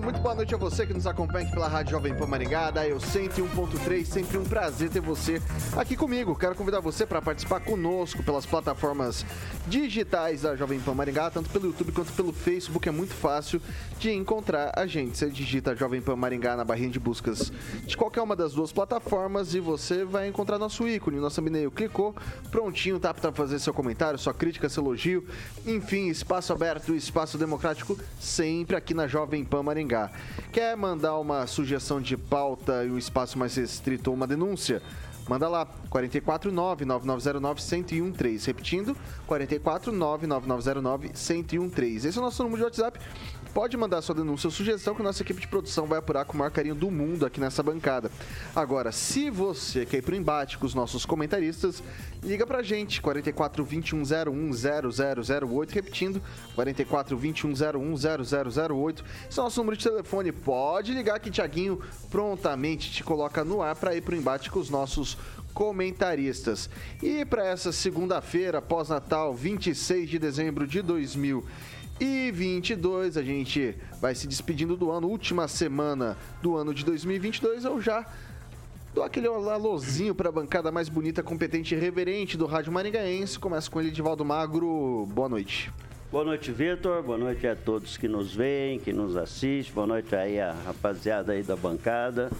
muito boa noite a você que nos acompanha aqui pela Rádio Jovem Pan Maringá, da Eu 101.3, sempre um prazer ter você aqui comigo. Quero convidar você para participar conosco pelas plataformas digitais da Jovem Pan Maringá, tanto pelo YouTube quanto pelo Facebook, é muito fácil de encontrar a gente. Você digita Jovem Pan Maringá na barrinha de buscas de qualquer uma das duas plataformas e você vai encontrar nosso ícone, nosso thumbnail. Clicou, prontinho, tá para fazer seu comentário, sua crítica, seu elogio, enfim, espaço aberto, espaço democrático, sempre aqui na Jovem Jovem Pan Maringá. Quer mandar uma sugestão de pauta e um espaço mais restrito ou uma denúncia? Manda lá, 449-9909-1013. Repetindo, 449-9909-1013. Esse é o nosso número de WhatsApp pode mandar sua denúncia ou sugestão que nossa equipe de produção vai apurar com o maior carinho do mundo aqui nessa bancada. Agora, se você quer ir pro embate com os nossos comentaristas, liga pra gente, 44 2101 0008, repetindo, 44 2101 0008. Esse é o nosso número de telefone. Pode ligar que Tiaguinho prontamente te coloca no ar para ir pro embate com os nossos comentaristas. E para essa segunda-feira, pós-natal, 26 de dezembro de 2020, e 22. A gente vai se despedindo do ano, última semana do ano de 2022. Eu já dou aquele alôzinho para a bancada mais bonita, competente e reverente do Rádio Maringaense. Começa com ele, Divaldo Magro. Boa noite. Boa noite, Vitor. Boa noite a todos que nos veem, que nos assistem. Boa noite aí a rapaziada aí da bancada.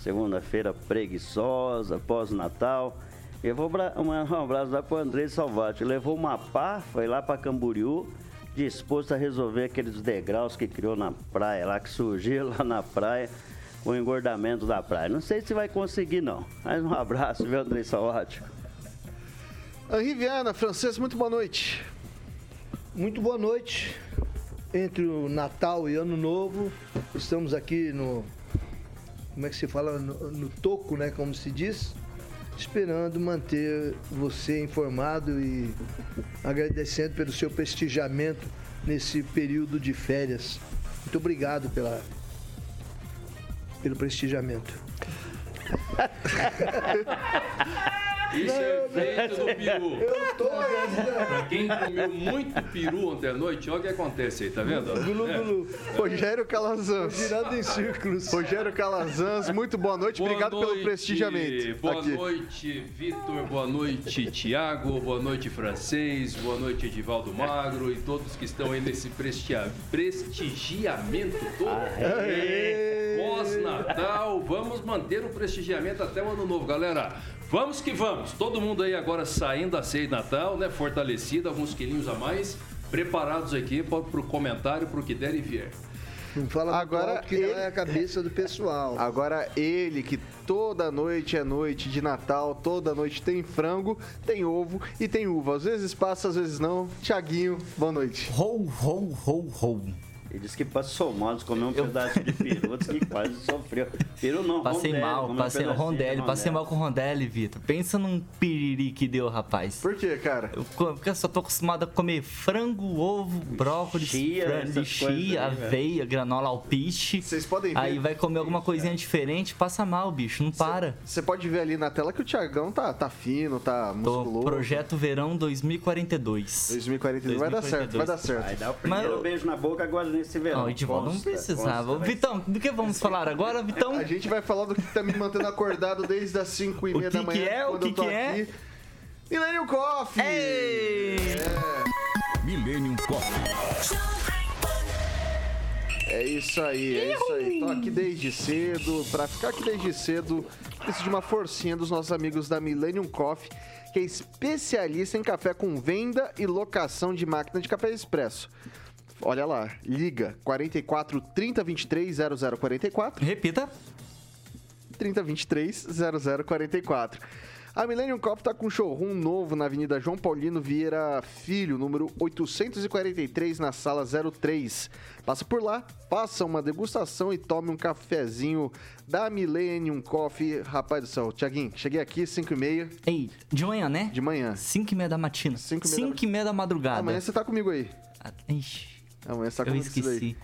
Segunda-feira preguiçosa, pós-Natal. Eu vou mandar um abraço lá pro André Salvati. Levou uma pá, foi lá para Camboriú disposto a resolver aqueles degraus que criou na praia, lá que surgiu lá na praia, o engordamento da praia. Não sei se vai conseguir, não. Mas um abraço, viu, André Ótimo. Henri Viana, francês, muito boa noite. Muito boa noite. Entre o Natal e Ano Novo, estamos aqui no. Como é que se fala? No, no toco, né? Como se diz esperando manter você informado e agradecendo pelo seu prestigiamento nesse período de férias. Muito obrigado pela, pelo prestigiamento. Isso é feito do peru. Eu tô Pra quem comeu muito peru ontem à noite, olha o que acontece aí, tá vendo? Gulu, gulu. É. Rogério Calazans. Girando em círculos. Rogério Calazans, muito boa noite. Boa Obrigado noite, pelo prestigiamento. Boa aqui. noite, Vitor. Boa noite, Tiago. Boa noite, Francês. Boa noite, Edivaldo Magro e todos que estão aí nesse prestigiamento todo. Pós-Natal, vamos manter o prestigiamento até o ano novo, galera. Vamos que vamos. Todo mundo aí agora saindo da ceia de Natal, né? Fortalecido, alguns quilinhos a mais. Preparados aqui para o comentário, para o que der e vier. Não fala agora que ele... é a cabeça do pessoal. Agora ele que toda noite é noite de Natal, toda noite tem frango, tem ovo e tem uva. Às vezes passa, às vezes não. Tiaguinho, boa noite. Ho, ho, ho, ho. Ele disse que passou mal, comeu um eu... pedaço de peru, disse que quase sofreu. Peru não, Passei rondelli, mal, passei um rondelli, passei mal com rondelli, Vitor. Pensa num piriri que deu, rapaz. Por quê, cara? Eu, porque eu só tô acostumado a comer frango, ovo, brócolis, chia, chia aveia, granola alpiste. Vocês podem ver. Aí vai comer alguma coisinha diferente, passa mal, bicho, não para. Você pode ver ali na tela que o Tiagão tá, tá fino, tá musculoso. Tô, projeto Verão 2042. 2042 vai dar certo, vai dar certo. Vai dar o primeiro Mas, beijo na boca agora verão. Não, Edivaldo, não precisava. Consta, Vitão, do que vamos falar agora, Vitão? A gente vai falar do que tá me mantendo acordado desde as 5 e meia da manhã. Que é? O que, que é? Millennium Coffee! Ei! É. Millennium Coffee. É isso aí, é isso aí. Tô aqui desde cedo. Pra ficar aqui desde cedo, preciso de uma forcinha dos nossos amigos da Millennium Coffee que é especialista em café com venda e locação de máquina de café expresso. Olha lá, liga 44 30 23 0044. Repita. 30 23 0044. A Millennium Coffee está com um showroom novo na Avenida João Paulino Vieira Filho, número 843, na sala 03. Passa por lá, faça uma degustação e tome um cafezinho da Millennium Coffee. Rapaz do céu, Tiaguinho, cheguei aqui 5 e meia. Ei, de manhã, né? De manhã. 5 e meia da matina. 5 e meia da madrugada. Amanhã você tá comigo aí. Ah, ixi. Amanhã você tá Eu esqueci.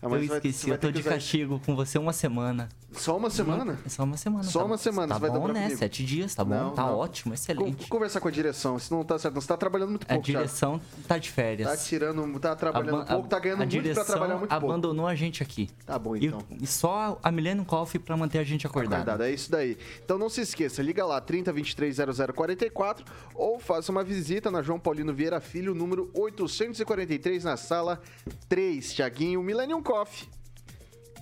Amanhã eu você vai- esqueci, vai eu tô de usar- castigo com você uma semana. Só uma semana? É só uma semana. Só tá- uma semana, Tá bom, né? comigo. Sete dias, tá bom. Não, tá não. ótimo, Con- excelente. Conversar com a direção, isso não tá certo. Você tá trabalhando muito A pouco, Thiago. direção tá de férias. Tá tirando, tá trabalhando Aban- pouco, tá ganhando a muito direção pra trabalhar muito pouco. abandonou a gente aqui. Tá bom, E- então. E, só a Millennium Coffee pra manter a gente acordado. Acordado, é isso daí. Então não se esqueça, liga lá 30 23 0044 ou faça uma visita na João Paulino Vieira Filho, número 843, na sala 3, Tiaguinho, Millennium Coffee.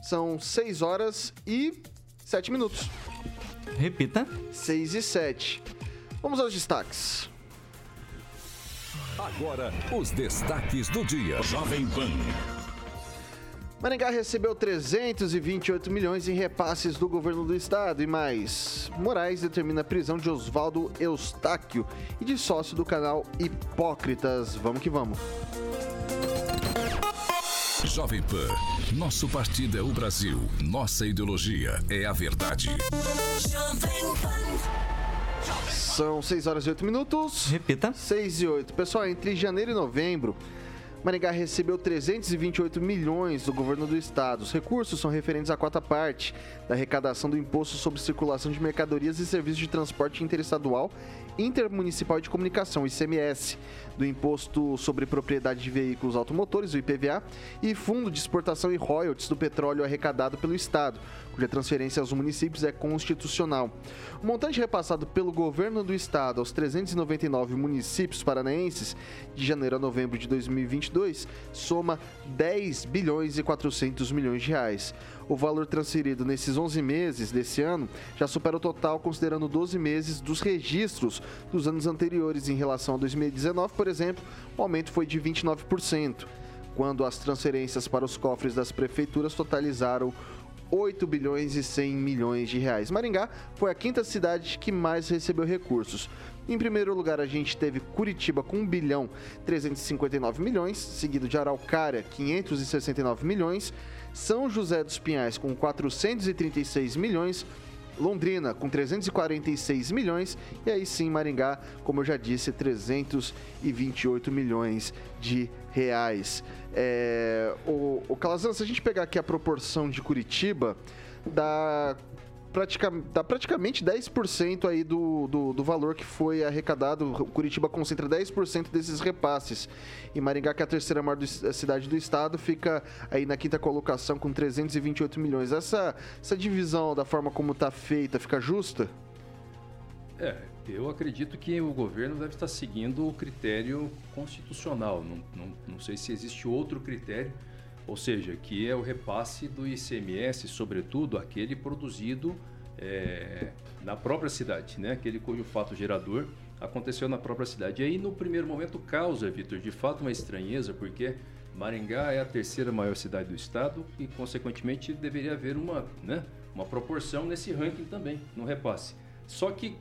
São 6 horas e 7 minutos. Repita. 6 e 7. Vamos aos destaques. Agora, os destaques do dia. Jovem Pan. Maringá recebeu 328 milhões em repasses do governo do estado e mais. Moraes determina a prisão de Oswaldo Eustáquio e de sócio do canal Hipócritas. Vamos que vamos. Jovem Pan. Nosso partido é o Brasil. Nossa ideologia é a verdade. São 6 horas e 8 minutos. Repita. 6 e 8. Pessoal, entre janeiro e novembro, Maringá recebeu 328 milhões do governo do estado. Os recursos são referentes à quarta parte da arrecadação do Imposto sobre Circulação de Mercadorias e Serviços de Transporte Interestadual Intermunicipal de Comunicação, ICMS, do Imposto sobre Propriedade de Veículos Automotores, o IPVA, e Fundo de Exportação e Royalties do Petróleo arrecadado pelo Estado, cuja transferência aos municípios é constitucional. O montante repassado pelo governo do Estado aos 399 municípios paranaenses de janeiro a novembro de 2022 soma 10 bilhões e 400 milhões de reais. O valor transferido nesses 11 meses desse ano já supera o total, considerando 12 meses dos registros dos anos anteriores. Em relação a 2019, por exemplo, o aumento foi de 29%, quando as transferências para os cofres das prefeituras totalizaram 8 bilhões e 100 milhões de reais. Maringá foi a quinta cidade que mais recebeu recursos. Em primeiro lugar, a gente teve Curitiba com 1 bilhão 359 milhões, seguido de Araucária, 569 milhões, São José dos Pinhais com 436 milhões, Londrina com 346 milhões e aí sim Maringá, como eu já disse, 328 milhões de reais. É, o, o Calazan, se a gente pegar aqui a proporção de Curitiba, dá, pratica, dá praticamente 10% aí do, do, do valor que foi arrecadado. Curitiba concentra 10% desses repasses. E Maringá, que é a terceira maior do- cidade do estado, fica aí na quinta colocação com 328 milhões. Essa, essa divisão da forma como está feita fica justa? É, eu acredito que o governo deve estar seguindo o critério constitucional. Não, não, não sei se existe outro critério, ou seja, que é o repasse do ICMS, sobretudo aquele produzido é, na própria cidade, né? aquele cujo fato gerador aconteceu na própria cidade. E aí, no primeiro momento, causa, Vitor, de fato uma estranheza, porque Maringá é a terceira maior cidade do estado e, consequentemente, deveria haver uma, né, uma proporção nesse ranking também, no repasse. Só que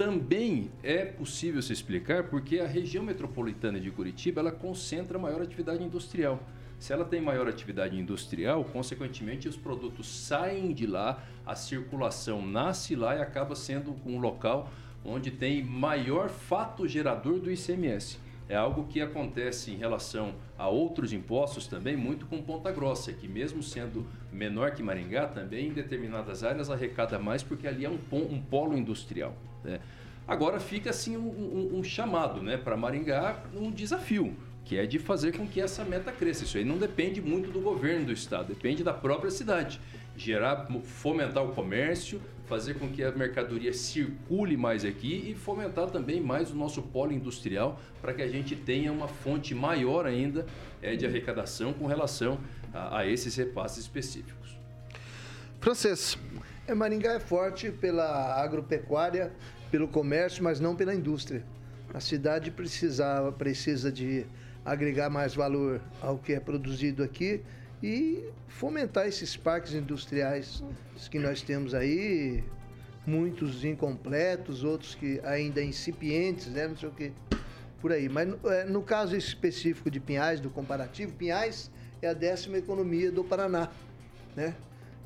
também é possível se explicar porque a região metropolitana de Curitiba ela concentra maior atividade industrial. Se ela tem maior atividade industrial, consequentemente os produtos saem de lá, a circulação nasce lá e acaba sendo um local onde tem maior fato gerador do ICMS. É algo que acontece em relação a outros impostos também, muito com Ponta Grossa, que mesmo sendo menor que Maringá, também em determinadas áreas arrecada mais, porque ali é um, um polo industrial. Né? Agora fica assim um, um- um chamado né, para Maringá, um desafio, que é de fazer com que essa meta cresça. Isso aí não depende muito do governo do estado, depende da própria cidade. Gerar, fomentar o comércio, fazer com que a mercadoria circule mais aqui e fomentar também mais o nosso polo industrial para que a gente tenha uma fonte maior ainda eh, de arrecadação com relação a, a esses repasses específicos. Francês, É, Maringá é forte pela agropecuária, pelo comércio, mas não pela indústria. A cidade precisava, precisa de agregar mais valor ao que é produzido aqui e fomentar esses parques industriais que nós temos aí, muitos incompletos, outros que ainda incipientes, né? Não sei o que, por aí. Mas é, no caso específico de Pinhais, do comparativo, Pinhais é a décima economia do Paraná, né?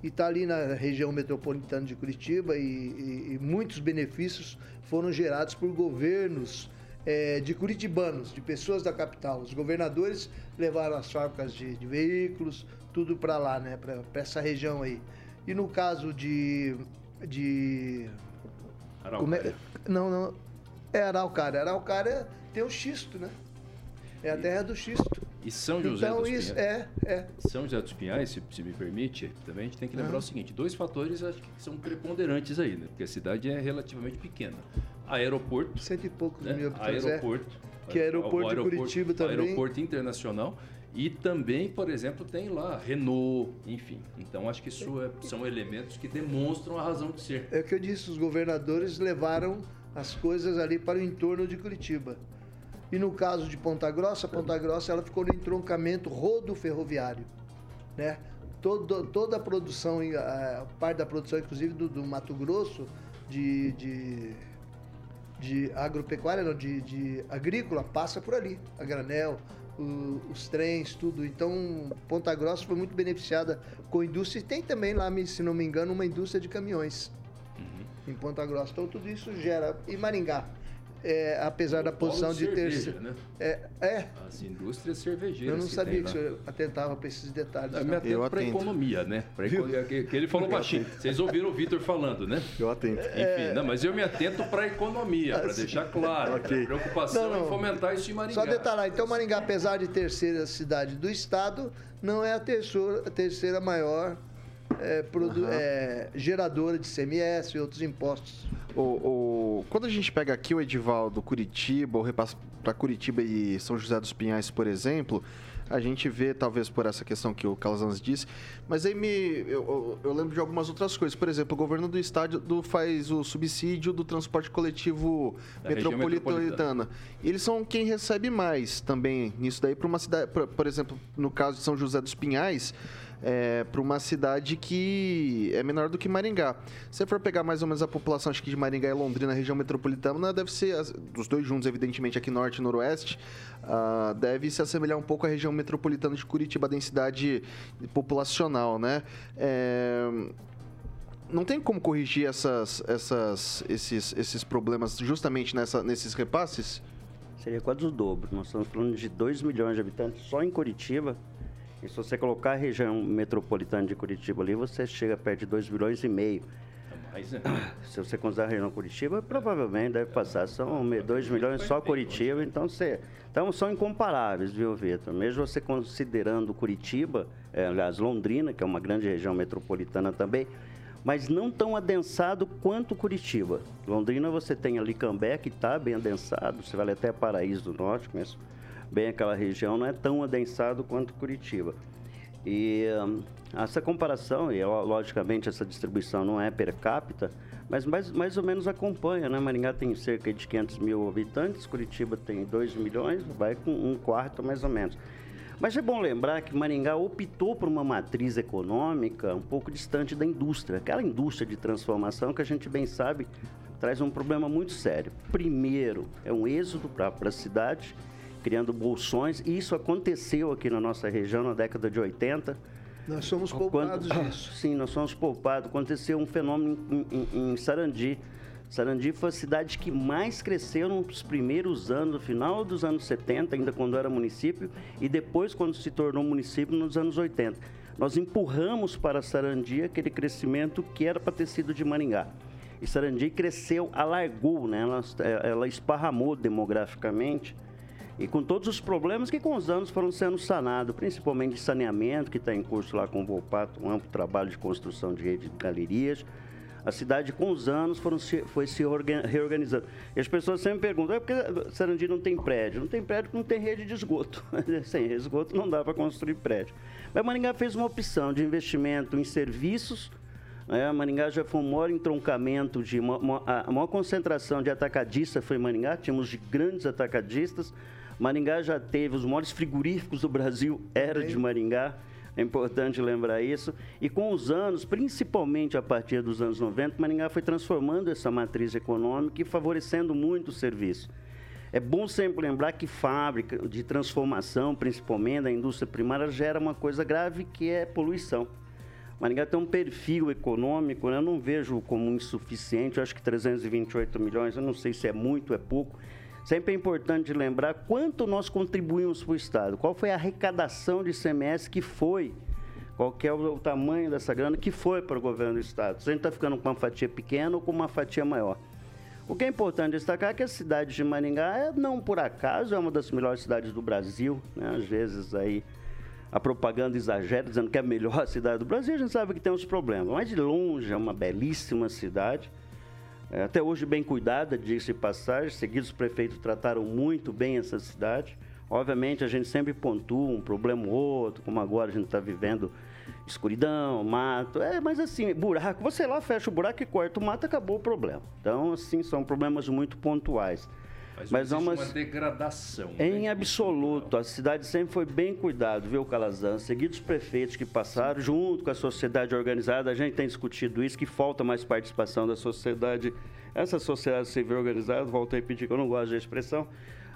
E está ali na região metropolitana de Curitiba e, e, e muitos benefícios foram gerados por governos é, de curitibanos, de pessoas da capital. Os governadores levaram as fábricas de, de veículos, tudo para lá, né? Para essa região aí. E no caso de. de Araucária. É, não, não. É Araucária. Araucária tem o xisto, né? É a terra do xisto. E São José então, dos isso, Pinhais. é, é. São José dos Pinhais, se, se me permite, também a gente tem que lembrar Ah. o seguinte: dois fatores acho que são preponderantes aí, né? Porque a cidade é relativamente pequena. Aeroporto, Cento e poucos né? mil habitantes. é. Aeroporto. Que é aeroporto de Curitiba também. Aeroporto internacional. E também, por exemplo, tem lá Renault, enfim. Então acho que isso é- são elementos que demonstram a razão de ser. É o que eu disse, os governadores levaram as coisas ali para o entorno de Curitiba. E no caso de Ponta Grossa, Ponta Grossa ela ficou no entroncamento rodo-ferroviário, né? Todo, toda a produção, a parte da produção, inclusive do, do Mato Grosso, de, de, de agropecuária, não, de, de agrícola, passa por ali. A granel, o- os trens, tudo. Então, Ponta Grossa foi muito beneficiada com a indústria. E tem também lá, se não me engano, uma indústria de caminhões em Ponta Grossa. Então, tudo isso gera. E Maringá, é, apesar da posição de cerveja, ter. né? É, é, As indústrias cervejeiras. eu não que sabia tem que o senhor atentava para esses detalhes. Eu não. me atento Eu para economia, né? Pra eco- que, que ele falou baixinho. Vocês ouviram o Vitor falando, né? Eu atento. Enfim, não, mas eu me atento para a economia, para deixar claro. Ok. A preocupação Não, não. é fomentar isso em Maringá. Só detalhar, então Maringá, apesar de terceira cidade do estado, não é a terceira, a terceira maior é, produ- é, geradora de CMS e outros impostos. O, o- quando a gente pega aqui o Edivaldo Curitiba, ou repassa para Curitiba e São José dos Pinhais, por exemplo, a gente vê, talvez por essa questão que o Calazans disse, mas aí me, eu, eu- eu lembro de algumas outras coisas. Por exemplo, o governo do estado do- faz o subsídio do transporte coletivo metropolitana. metropolitana. E eles são quem recebe mais também nisso daí para uma cidade, pra- por exemplo, no caso de São José dos Pinhais, é, para uma cidade que é menor do que Maringá. Se você for pegar mais ou menos a população, acho que de Maringá e Londrina, região metropolitana, deve ser, dos dois juntos, evidentemente, aqui norte e noroeste, ah, deve se assemelhar um pouco à região metropolitana de Curitiba, a densidade populacional, né? É, não tem como corrigir essas, essas, esses, esses problemas justamente nessa, nesses repasses? Seria quase o dobro. Nós estamos falando de 2 milhões de habitantes só em Curitiba. E se você colocar a região metropolitana de Curitiba ali, você chega perto de 2 milhões e meio. Né? Se você considerar a região Curitiba, provavelmente deve passar. São 2 milhões só Curitiba, então você. Então são incomparáveis, viu, Vitor? Mesmo você considerando Curitiba, é, aliás, Londrina, que é uma grande região metropolitana também, mas não tão adensado quanto Curitiba. Londrina você tem ali Cambé, que está bem adensado, você vai até Paraíso do Norte, conheço bem aquela região, não é tão adensado quanto Curitiba. E hum, essa comparação, e ó, logicamente essa distribuição não é per capita, mas mais, mais ou menos acompanha, né? Maringá tem cerca de 500 mil habitantes, Curitiba tem 2 milhões, vai com um quarto mais ou menos. Mas é bom lembrar que Maringá optou por uma matriz econômica um pouco distante da indústria. Aquela indústria de transformação que a gente bem sabe traz um problema muito sério. Primeiro, é um êxodo para a cidade, criando bolsões, e isso aconteceu aqui na nossa região na década de 80. Nós somos Quando- poupados disso. Sim, nós somos poupados. Aconteceu um fenômeno em, em- em Sarandi. Sarandi foi a cidade que mais cresceu nos primeiros anos, no final dos anos 70, ainda quando era município, e depois quando se tornou município nos anos 80. Nós empurramos para Sarandi aquele crescimento que era para ter sido de Maringá. E Sarandi cresceu, alargou, né? ela, ela esparramou demograficamente. E com todos os problemas que com os anos foram sendo sanados, principalmente de saneamento, que está em curso lá com o Volpato, um amplo trabalho de construção de rede de galerias. A cidade, com os anos, foram se, foi se orga- reorganizando. E as pessoas sempre perguntam, é porque Sarandi não tem prédio? Não tem prédio porque não tem rede de esgoto. Sem esgoto não dá para construir prédio. Mas Maringá fez uma opção de investimento em serviços, Né? Maringá já foi o maior entroncamento, de uma, a maior concentração de atacadistas foi em Maringá, tínhamos de grandes atacadistas. Maringá já teve os maiores frigoríficos do Brasil, era de Maringá. É importante lembrar isso. E com os anos, principalmente a partir dos anos 90, Maringá foi transformando essa matriz econômica e favorecendo muito o serviço. É bom sempre lembrar que fábrica de transformação, principalmente da indústria primária, gera uma coisa grave que é poluição. Maringá tem um perfil econômico, né? eu não vejo como insuficiente, eu acho que 328 milhões, eu não sei se é muito ou é pouco. Sempre é importante lembrar quanto nós contribuímos para o Estado, qual foi a arrecadação de ICMS que foi, qual é o tamanho dessa grana que foi para o governo do Estado. Se a gente está ficando com uma fatia pequena ou com uma fatia maior. O que é importante destacar é que a cidade de Maringá, é, não por acaso, é uma das melhores cidades do Brasil. Né? Às vezes aí a propaganda exagera dizendo que é a melhor cidade do Brasil, a gente sabe que tem uns problemas. Mas de longe é uma belíssima cidade. É, até hoje bem cuidada, disse passagem. Seguidos, os prefeitos trataram muito bem essa cidade. Obviamente, a gente sempre pontua um problema ou outro, como agora a gente está vivendo escuridão, mato. É, mas assim, buraco, você lá fecha o buraco e corta o mato, acabou o problema. Então, assim, são problemas muito pontuais. Mas, mas é uma degradação. Em né? absoluto, a cidade sempre foi bem cuidada, viu, Calazan? Seguidos os prefeitos que passaram, junto com a sociedade organizada, a gente tem discutido isso, que falta mais participação da sociedade. Essa sociedade civil organizada, voltei a pedir que eu não gosto da expressão,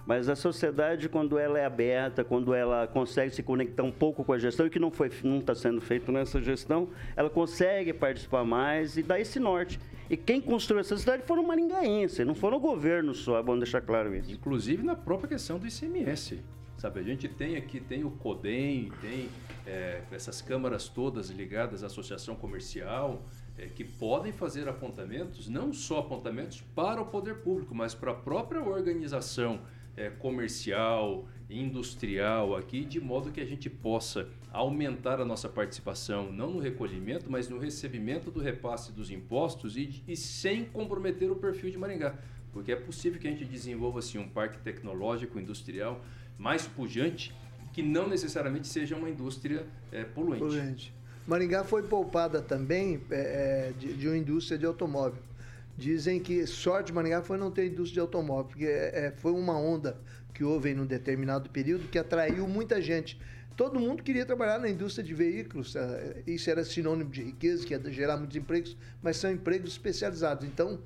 mas a sociedade, quando ela é aberta, quando ela consegue se conectar um pouco com a gestão, e que não foi, não está sendo feito nessa gestão, ela consegue participar mais e dar esse norte. E quem construiu essa cidade foram maringaenses, não foram o governo só, é bom deixar claro isso. Inclusive na própria questão do ICMS. Sabe, a gente tem aqui, tem o CODEM, tem é, essas câmaras todas ligadas à associação comercial, é, que podem fazer apontamentos, não só apontamentos para o poder público, mas para a própria organização é, comercial, industrial aqui, de modo que a gente possa aumentar a nossa participação, não no recolhimento, mas no recebimento do repasse dos impostos e, e sem comprometer o perfil de Maringá. Porque é possível que a gente desenvolva assim, um parque tecnológico industrial mais pujante, que não necessariamente seja uma indústria é, poluente. poluente. Maringá foi poupada também é, de, de uma indústria de automóvel. Dizem que sorte de Maringá foi não ter indústria de automóvel, porque é, é, foi uma onda que houve em um determinado período que atraiu muita gente. Todo mundo queria trabalhar na indústria de veículos, é, isso era sinônimo de riqueza, que ia gerar muitos empregos, mas são empregos especializados. Então,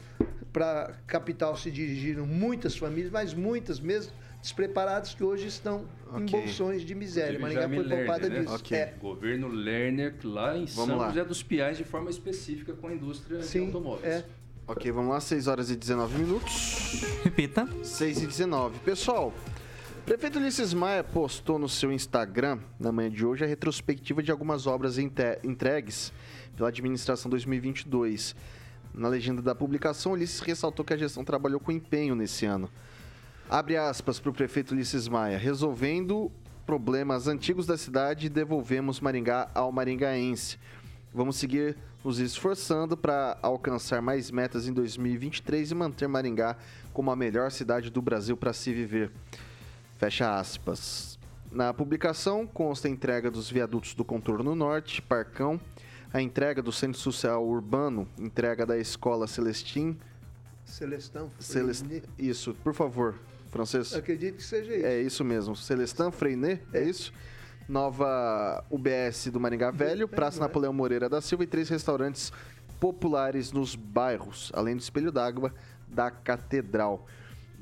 para capital se dirigiram muitas famílias, mas muitas mesmo, despreparados que hoje estão okay. em bolsões de miséria. Maringá foi poupada né? disso. Okay. É. Governo Lerner, lá em Vamos São lá. José dos Piais, de forma específica com a indústria Sim, de automóveis. É. Ok, vamos lá, 6 horas e 19 minutos. Repita. 6 e 19. Pessoal, prefeito Ulisses Maia postou no seu Instagram, na manhã de hoje, a retrospectiva de algumas obras entregues pela administração 2022. Na legenda da publicação, Ulisses ressaltou que a gestão trabalhou com empenho nesse ano. Abre aspas para o prefeito Ulisses Maia. Resolvendo problemas antigos da cidade, devolvemos Maringá ao maringaense. Vamos seguir nos esforçando para alcançar mais metas em 2023 e manter Maringá como a melhor cidade do Brasil para se viver. Fecha aspas. Na publicação consta a entrega dos viadutos do Contorno Norte, Parcão, a entrega do Centro Social Urbano, entrega da Escola Celestim. Celestão. Celest... Isso, por favor, francês. Acredito que seja isso. É isso mesmo. Celestin Freinet, é, é isso? nova UBS do Maringá Velho, Praça Napoleão Moreira da Silva e três restaurantes populares nos bairros, além do Espelho d'Água da Catedral.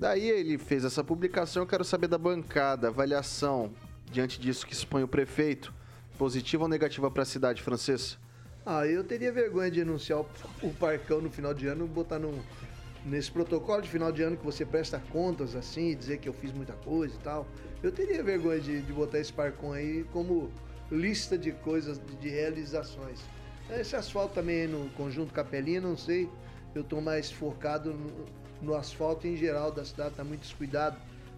Daí ele fez essa publicação, eu quero saber da bancada, avaliação diante disso que expõe o prefeito, positiva ou negativa para a cidade francesa? Ah, eu teria vergonha de anunciar o Parcão no final de ano, botar num, nesse protocolo de final de ano que você presta contas assim, dizer que eu fiz muita coisa e tal. Eu teria vergonha de, de botar esse Parcon aí como lista de coisas, de, realizações. Esse asfalto também no conjunto Capelinha, não sei. Eu estou mais focado no, asfalto em geral da cidade, está muito descuidado.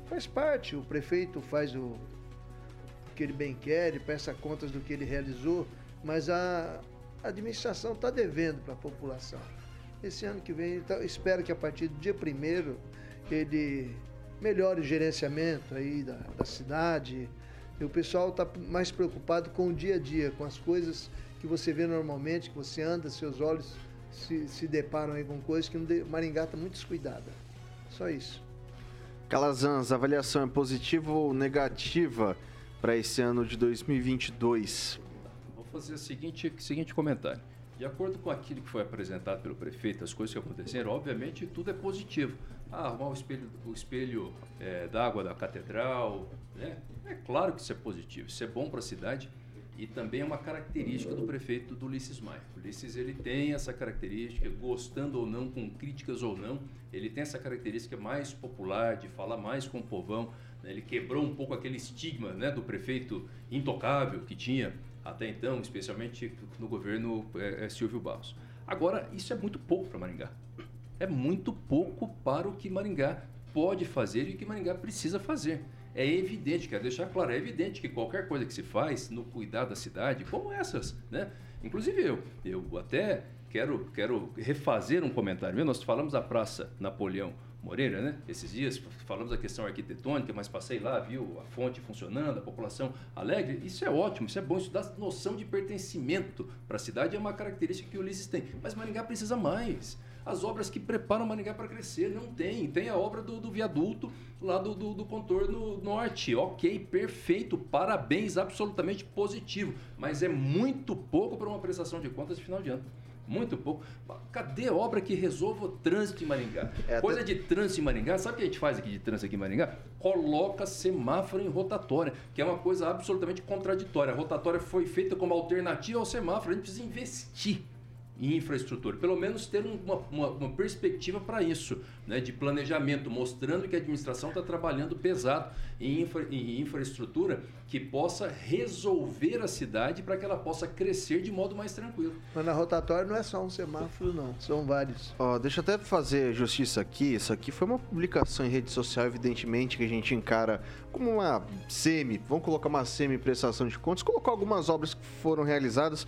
Faz parte, o prefeito faz o, o que ele bem quer, ele presta contas do que ele realizou, mas a administração está devendo para a população. Esse ano que vem, então, espero que a partir do dia 1 ele melhore o gerenciamento aí da, da cidade. E o pessoal está mais preocupado com o dia a dia, com as coisas que você vê normalmente, que você anda, seus olhos se, se deparam aí com coisas que Maringá está muito descuidada. Só isso. Calazans, a avaliação é positiva ou negativa para esse ano de 2022? Vou fazer o seguinte, seguinte comentário. De acordo com aquilo que foi apresentado pelo prefeito, as coisas que aconteceram, obviamente tudo é positivo. Ah, arrumar o espelho, o espelho é, d'água da catedral, né? é claro que isso é positivo, isso é bom para a cidade e também é uma característica do prefeito do Ulisses Maia. O Ulisses ele tem essa característica, gostando ou não, com críticas ou não, ele tem essa característica mais popular, de falar mais com o povão. Né? Ele quebrou um pouco aquele estigma né, do prefeito intocável que tinha até então, especialmente no governo é, é, Silvio Barros. Agora, isso é muito pouco para Maringá. É muito pouco para o que Maringá pode fazer e o que Maringá precisa fazer é evidente, quero deixar claro, é evidente que qualquer coisa que se faz no cuidar da cidade, como essas, né? Inclusive eu, eu até quero, quero refazer um comentário. Nós falamos da Praça Napoleão Moreira, né? Esses dias falamos da questão arquitetônica, mas passei lá, viu a fonte funcionando, a população alegre. Isso é ótimo, isso é bom, isso dá noção de pertencimento para a cidade, é uma característica que o Ulisses tem. Mas Maringá precisa mais as obras que preparam Maringá para crescer. Não tem. Tem a obra do, do viaduto lá do, do, do, contorno norte. Ok, perfeito, parabéns, absolutamente positivo. Mas é muito pouco para uma prestação de contas de final de ano. Muito pouco. Cadê obra que resolva o trânsito em Maringá? É, Coisa até... de trânsito em Maringá, sabe o que a gente faz aqui de trânsito aqui em Maringá? Coloca semáforo em rotatória, que é uma coisa absolutamente contraditória. A rotatória foi feita como alternativa ao semáforo. A gente precisa investir infraestrutura, pelo menos ter uma, uma perspectiva para isso, né, de planejamento, mostrando que a administração está trabalhando pesado em, infra, em infraestrutura que possa resolver a cidade para que ela possa crescer de modo mais tranquilo. Mas na rotatória não é só um semáforo, não, são vários. Ó, deixa eu até fazer justiça aqui. Isso aqui foi uma publicação em rede social, evidentemente, que a gente encara como uma semi, vamos colocar uma semi-prestação de contas, colocou algumas obras que foram realizadas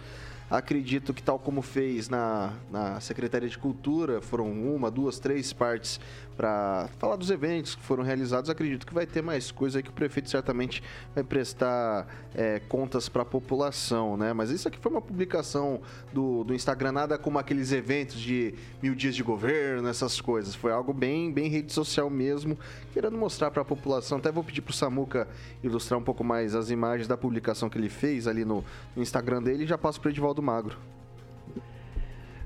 Acredito que, tal como fez na, na Secretaria de Cultura, foram uma, duas, três partes para falar dos eventos que foram realizados. Acredito que vai ter mais coisa aí que o prefeito certamente vai prestar é, contas para a população, né? Mas isso aqui foi uma publicação do, do Instagram, nada como aqueles eventos de mil dias de governo, essas coisas. Foi algo bem, bem rede social mesmo, querendo mostrar para a população. Até vou pedir para o Samuca ilustrar um pouco mais as imagens da publicação que ele fez ali no, no Instagram dele e já passo para o Edivaldo Magro.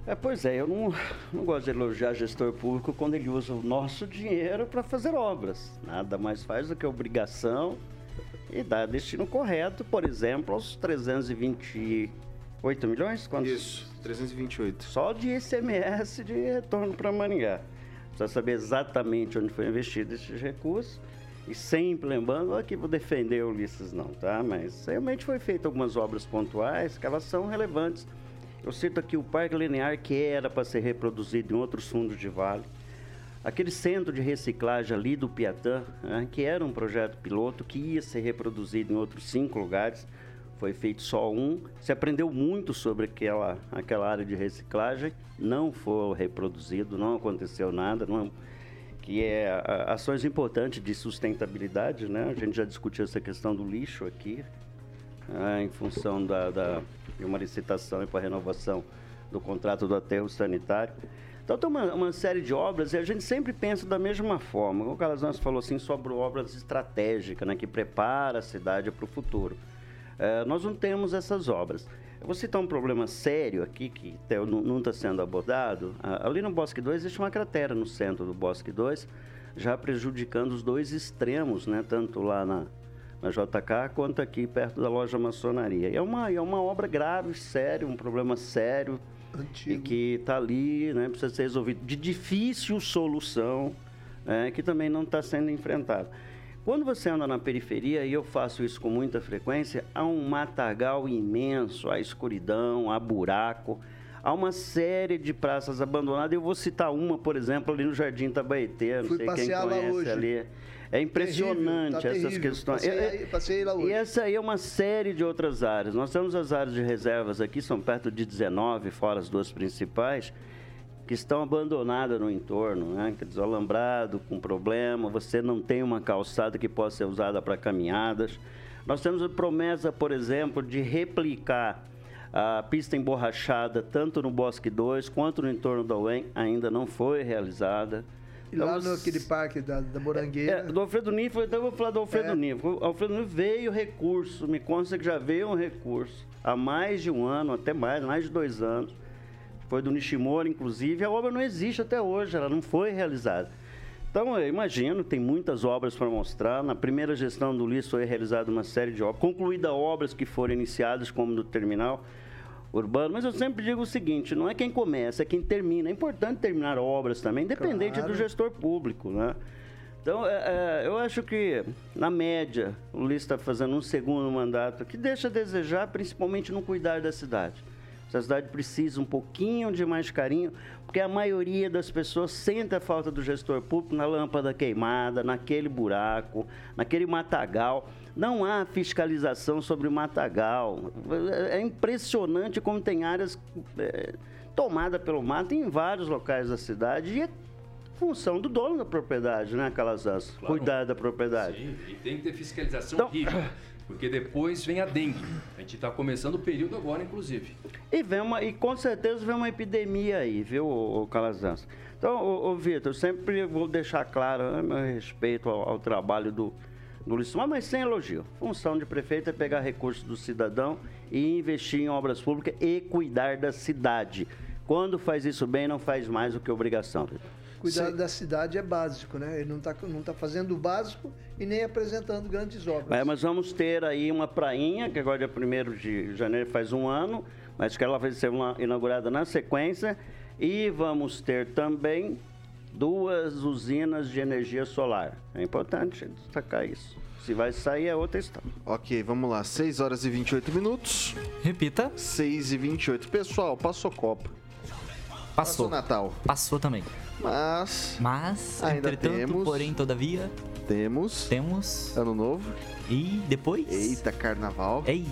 É, pois é, eu não, não gosto de elogiar gestor público quando ele usa o nosso dinheiro para fazer obras. Nada mais faz do que obrigação e dar destino correto, por exemplo, aos 328 milhões? Quantos? Isso, 328. Só de ICMS de retorno para Maringá. Precisa saber exatamente onde foi investido esses recursos. E sempre lembrando, aqui vou defender o Ulisses não, tá? Mas realmente foi feito algumas obras pontuais que elas são relevantes eu cito aqui o Parque Linear, que era para ser reproduzido em outros fundos de vale. Aquele centro de reciclagem ali do Piatã, né, que era um projeto piloto que ia ser reproduzido em outros cinco lugares, foi feito só um. Se aprendeu muito sobre aquela, aquela área de reciclagem, não foi reproduzido, não aconteceu nada, não, que é ações importantes de sustentabilidade, né? A gente já discutiu essa questão do lixo aqui, né, em função da, da de uma licitação para renovação do contrato do aterro sanitário. Então tem uma, uma, série de obras e a gente sempre pensa da mesma forma. O Calazans falou assim sobre obras estratégicas, né, que prepara a cidade para o futuro. É, nós não temos essas obras. Eu vou citar um problema sério aqui que não está sendo abordado. Ali no Bosque 2 existe uma cratera no centro do Bosque 2, já prejudicando os dois extremos, né, tanto lá na, na JK, quanto aqui perto da loja maçonaria. É uma, é uma obra grave, sério, um problema sério. Antigo. E que está ali, né, precisa ser resolvido. De difícil solução, né, que também não está sendo enfrentado. Quando você anda na periferia, e eu faço isso com muita frequência, há um matagal imenso, há escuridão, há buraco, há uma série de praças abandonadas. Eu vou citar uma, por exemplo, ali no Jardim Tabaeté, não Fui sei quem conhece hoje. ali. É impressionante terrível, tá essas questões. Passei, é, passei lá hoje. E essa aí é uma série de outras áreas. Nós temos as áreas de reservas aqui, são perto de 19, fora as duas principais, que estão abandonadas no entorno, né? Quer dizer, alambrado, com problema, você não tem uma calçada que possa ser usada para caminhadas. Nós temos a promessa, por exemplo, de replicar A pista emborrachada, tanto no Bosque 2 quanto no entorno da UEM, ainda não foi realizada. Lá no aquele parque da, da Morangueira. É, do Alfredo Nivo, então eu vou falar do Alfredo É. Nivo. O Alfredo Nivo veio recurso, me consta que já veio um recurso há mais de um ano, até mais, mais de dois anos. Foi do Nishimura, inclusive. A obra não existe até hoje, ela não foi realizada. Então, eu imagino, tem muitas obras para mostrar. Na primeira gestão do Ulisses foi realizada uma série de obras, concluídas obras que foram iniciadas, como do terminal urbano. Mas eu sempre digo o seguinte: não é quem começa, é quem termina. É importante terminar obras também, independente Claro. do gestor público, né? Então, é, é, eu acho que, na média, o Ulisses está fazendo um segundo mandato que deixa a desejar, principalmente no cuidar da cidade. Essa cidade precisa um pouquinho de mais carinho, porque a maioria das pessoas sente a falta do gestor público na lâmpada queimada, naquele buraco, naquele matagal. Não há fiscalização sobre o matagal. É impressionante como tem áreas é, tomadas pelo mato em vários locais da cidade. E é função do dono da propriedade, né, Calazans? Claro. Cuidar da propriedade. Sim, e tem que ter fiscalização Então- rígida, porque depois vem a dengue. A gente está começando o período agora, inclusive. E, vem uma, e com certeza vem uma epidemia aí, viu, Calazans? Então, ô, ô Vitor, sempre vou deixar claro né, meu respeito ao, ao trabalho do, do Ulisses, mas sem elogio. Função de prefeito é pegar recursos do cidadão e investir em obras públicas e cuidar da cidade. Quando faz isso bem, não faz mais do que obrigação, Vitor. Cuidar Sim. da cidade é básico, né? Ele não está não tá fazendo o básico e nem apresentando grandes obras. É, mas vamos ter aí uma prainha, que agora é 1 de janeiro, faz um ano, mas que ela vai ser uma- inaugurada na sequência. E vamos ter também duas usinas de energia solar. É importante destacar isso. Se vai sair é outra história. Ok, vamos lá. 6 horas e 28 minutos. Repita. 6 e 28. Pessoal, passou Copa. Passou Passou. Natal. Passou também. Mas Mas, Ainda entretanto, temos- porém, todavia, temos temos. Ano Novo. E depois. Eita, Carnaval. Eita.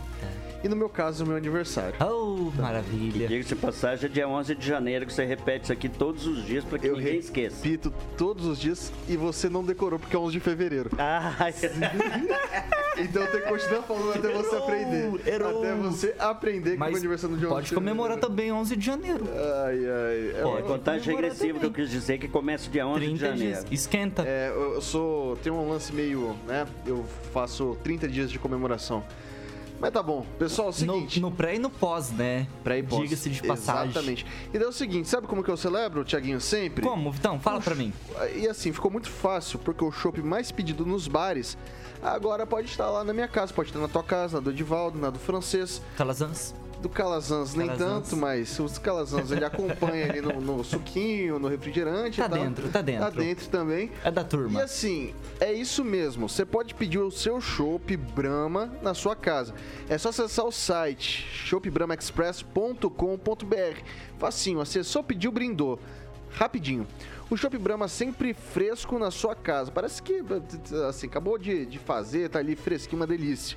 E no meu caso, o meu aniversário. Oh, maravilha. Diga-se de passagem, é dia 11 de janeiro, que você repete isso aqui todos os dias para que Eu ninguém esqueça. repito todos os dias e você não decorou porque é 11 de fevereiro. Ah, Então eu tenho que continuar falando até você Errou, aprender. errou. Até você aprender que o Mas meu aniversário no dia 11 pode de comemorar também 11 de janeiro. Ai, ai. É, Pode. contagem comemorar regressiva que eu quis dizer, que começa dia 11 de 30 janeiro. dias. Esquenta. É, eu eu sou. Tem um lance meio, né? Eu faço 30 dias de comemoração. Mas tá bom. Pessoal, é o no, seguinte. no pré e no pós, né? Pré e pós. Diga-se de passagem. Exatamente. E daí é o seguinte, sabe como que eu celebro, Tiaguinho, sempre? Como, Vitão? Fala pra mim. E assim, ficou muito fácil, porque o chopp mais pedido nos bares agora pode estar lá na minha casa, pode estar na tua casa, na do Edivaldo, na do francês, Calazans. Do Calazans nem Calazans. tanto, mas os Calazans ele acompanha ali no, no suquinho, no refrigerante Tá e dentro, tá dentro. Tá dentro também. É da E turma. assim, é isso mesmo. Você pode pedir o seu chopp Brahma na sua casa. É só acessar o site shopbramaexpress.com.br. Facinho, acessou, pediu, brindou. Rapidinho. O Chopp Brahma sempre fresco na sua casa. Parece que, assim, acabou de, de fazer, tá ali fresquinho, uma delícia.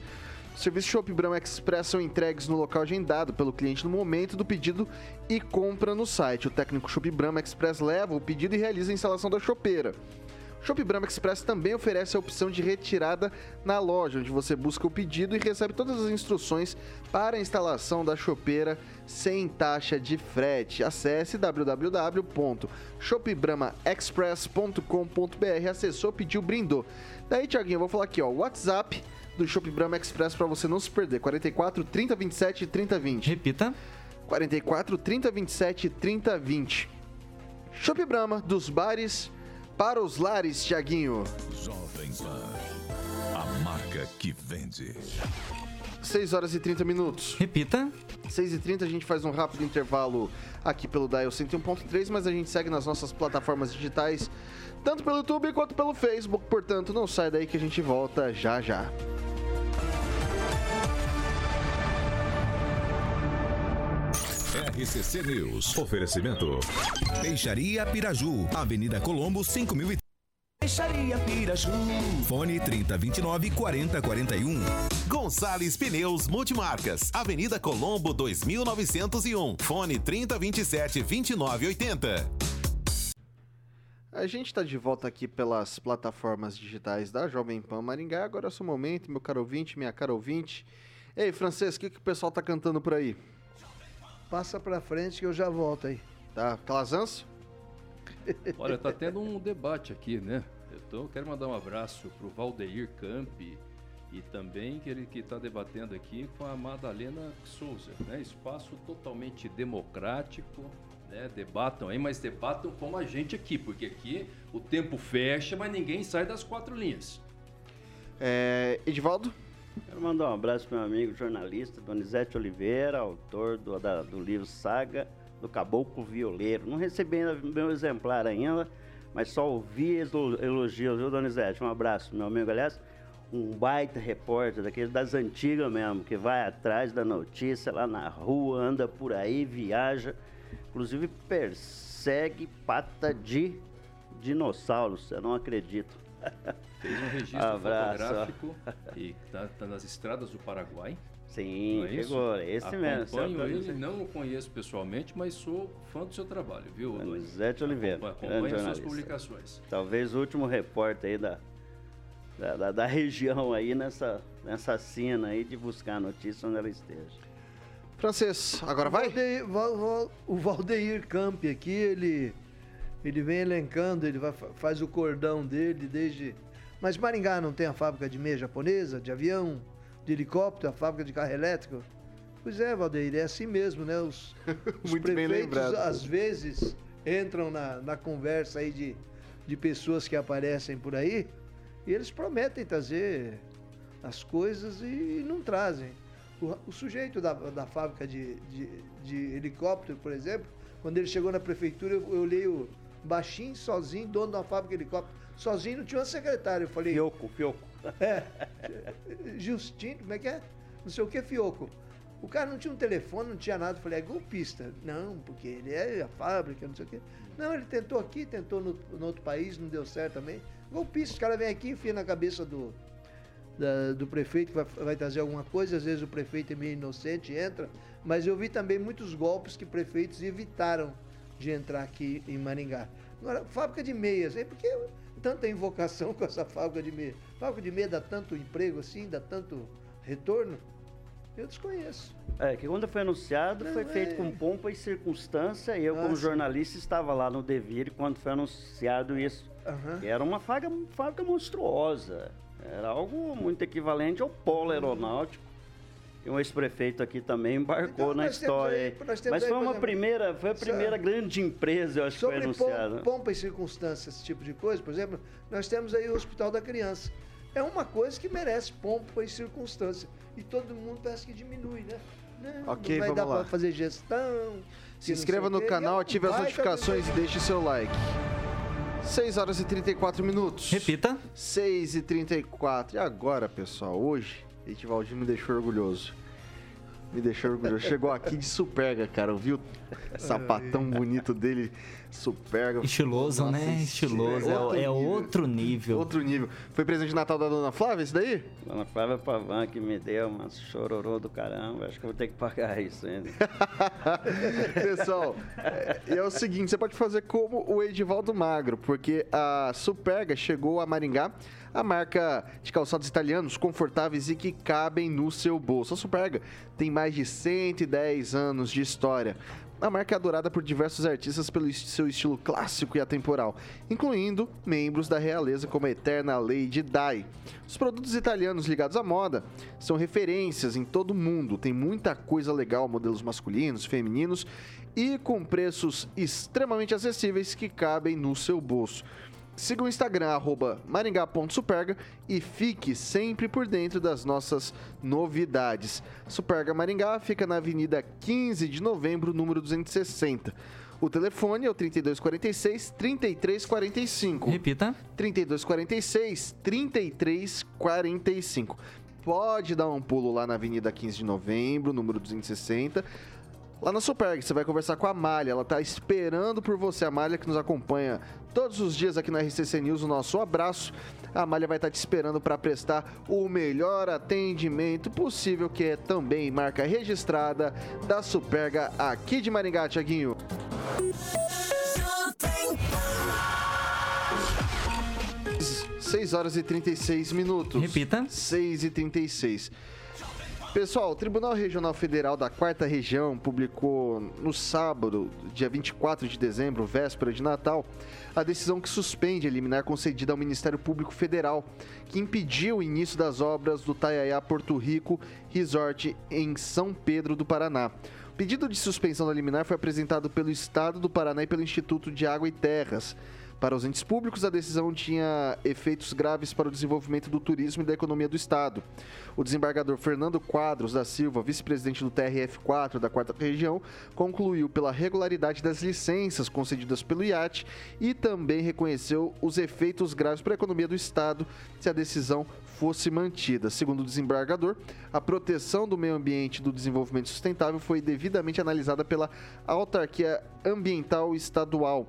Os serviços Shop Brahma Express são entregues no local agendado pelo cliente no momento do pedido e compra no site. O técnico Shop Brahma Express leva o pedido e realiza a instalação da chopeira. Shop Brahma Express também oferece a opção de retirada na loja, onde você busca o pedido e recebe todas as instruções para a instalação da chopeira sem taxa de frete. Acesse www.shopbramaexpress.com.br. Acessou, pediu, brindou. Daí, Tiaguinho, eu vou falar aqui, ó, WhatsApp do Shop Brahma Express para você não se perder. 44 30 27 30 20. Repita. 44 30 27 30 20. Shop Brahma, dos bares para os lares, Tiaguinho. Jovem Pan. A marca que vende. 6 horas e 30 minutos. Repita. 6 e 30 a gente faz um rápido intervalo aqui pelo Dial 101.3, mas a gente segue nas nossas plataformas digitais, tanto pelo YouTube quanto pelo Facebook. Portanto, não sai daí que a gente volta já já. RCC News. Oferecimento. Peixaria Piraju, Avenida Colombo, 5000 Peixaria Piraju. Fone 3029 4041. Gonçalves Pneus Multimarcas, Avenida Colombo 2901, fone 3027 2980. A gente está de volta aqui pelas plataformas digitais da Jovem Pan Maringá. Agora é o seu momento, meu caro ouvinte, minha cara ouvinte. Ei, Francesco, o que, que o pessoal tá cantando por aí? Passa pra frente que eu já volto aí. Tá, Calazans? Olha, tá tendo um debate aqui, né? Então, eu quero mandar um abraço pro Valdeir Campi e também que ele que está debatendo aqui com a Madalena Souza, né? Espaço totalmente democrático, né? Debatam aí, mas debatam como a gente aqui, porque aqui o tempo fecha, mas ninguém sai das quatro linhas. É, Edivaldo? Quero mandar um abraço para meu amigo jornalista Donizete Oliveira, autor do, da, do livro Saga do Caboclo Violeiro. Não recebi ainda meu exemplar ainda, mas só ouvi elogios, viu, Donizete? Um abraço, meu amigo. Aliás, um baita repórter, daquele das antigas mesmo, que vai atrás da notícia lá na rua, anda por aí, viaja, inclusive persegue pata de dinossauros, eu não acredito. Fez um registro Abraço. fotográfico e tá, tá, nas estradas do Paraguai. Sim, é chegou, é esse mesmo. Acompanho ele, não o conheço pessoalmente, mas sou fã do seu trabalho, viu? Zé de Oliveira. Acompanho as suas publicações. Talvez o último repórter aí da, da, da, da, região aí nessa, nessa cena aí de buscar notícia onde ela esteja. Francês, agora vai? Valdeir, o Valdeir Camp aqui, ele, ele vem elencando, ele vai, faz o cordão dele desde... Mas Maringá não tem a fábrica de meia japonesa, de avião, de helicóptero, a fábrica de carro elétrico? Pois é, Valdeir, é assim mesmo, né? Os, os prefeitos, às vezes, entram na, na conversa aí de, de pessoas que aparecem por aí e eles prometem trazer as coisas e não trazem. O, o sujeito da, da fábrica de, de, de, helicóptero, por exemplo, quando ele chegou na prefeitura, eu, eu olhei o baixinho, sozinho, dono da fábrica de helicóptero, sozinho, não tinha um secretário. Eu falei. Fioco, Fioco. É. Justino, como é que é? Não sei o que, Fioco. O cara não tinha um telefone, não tinha nada. Eu falei, é golpista. Não, porque ele é a fábrica, não sei o quê. Não, ele tentou aqui, tentou no, no outro país, não deu certo também. Golpista, os caras vêm aqui, enfia na cabeça do, da, do prefeito que vai, vai, trazer alguma coisa, às vezes o prefeito é meio inocente, entra, mas eu vi também muitos golpes que prefeitos evitaram de entrar aqui em Maringá. Agora, fábrica de meias, é porque tanta invocação com essa fábrica de meia. Fábrica de meia dá tanto emprego assim, dá tanto retorno? Eu desconheço. É, que quando foi anunciado Não, foi feito é... com pompa e circunstância. E eu, ah, como sim. jornalista, estava lá no Devir quando foi anunciado isso. Uhum. era uma fábrica, fábrica monstruosa. Era algo muito equivalente ao polo aeronáutico. E um ex-prefeito aqui também embarcou então, na história. Aí, Mas foi uma primeira, foi a primeira grande empresa, eu acho que foi anunciada. Sobre pompa e circunstâncias, esse tipo de coisa, por exemplo, nós temos aí o Hospital da Criança. É uma coisa que merece pompa e circunstância. E todo mundo parece que diminui, né? Não, ok, não vai vamos dar lá. para fazer gestão. Se inscreva no canal, ative as notificações e deixe seu like. 6 horas e 34 minutos. Repita. 6 e 34. E agora, pessoal, hoje, Etivaldir me deixou orgulhoso. Me deixou orgulhoso. Chegou aqui de superga, cara. Viu o sapatão bonito dele? Superga. Estiloso, Nossa, né? Estiloso. É, outro, é, é nível. outro nível. Outro nível. Foi presente de Natal da Dona Flávia, esse daí? Dona Flávia Pavan que me deu, uma chororô do caramba. Acho que eu vou ter que pagar isso ainda. Pessoal, é, é o seguinte: você pode fazer como o Edivaldo Magro, porque a Superga chegou a Maringá a marca de calçados italianos confortáveis e que cabem no seu bolso. A Superga tem mais de 110 anos de história. A marca é adorada por diversos artistas pelo seu estilo clássico e atemporal, incluindo membros da realeza como a eterna Lady Di. Os produtos italianos ligados à moda são referências em todo o mundo, tem muita coisa legal, modelos masculinos, femininos e com preços extremamente acessíveis que cabem no seu bolso. Siga o Instagram, arroba maringá.superga e fique sempre por dentro das nossas novidades. Superga Maringá fica na Avenida 15 de Novembro, número 260. O telefone é o 3246 3345. Repita. 3246 3345. Pode dar um pulo lá na Avenida 15 de Novembro, número 260 lá na Superg. Você vai conversar com a Malha, ela está esperando por você. A Malha que nos acompanha todos os dias aqui na RCC News. O nosso abraço. A Malha vai estar te esperando para prestar o melhor atendimento possível, que é também marca registrada da Superga aqui de Maringá, Tiaguinho. Seis horas e 36 minutos. Repita. 6 e 36. Pessoal, o Tribunal Regional Federal da Quarta Região publicou no sábado, dia 24 de dezembro, véspera de Natal, a decisão que suspende a liminar concedida ao Ministério Público Federal, que impediu o início das obras do Taiaiá Porto Rico Resort em São Pedro do Paraná. O pedido de suspensão da liminar foi apresentado pelo Estado do Paraná e pelo Instituto de Água e Terras. Para os entes públicos, a decisão tinha efeitos graves para o desenvolvimento do turismo e da economia do Estado. O desembargador Fernando Quadros da Silva, vice-presidente do TRF4 da Quarta Região, concluiu pela regularidade das licenças concedidas pelo IAT e também reconheceu os efeitos graves para a economia do Estado se a decisão fosse mantida. Segundo o desembargador, a proteção do meio ambiente e do desenvolvimento sustentável foi devidamente analisada pela autarquia ambiental estadual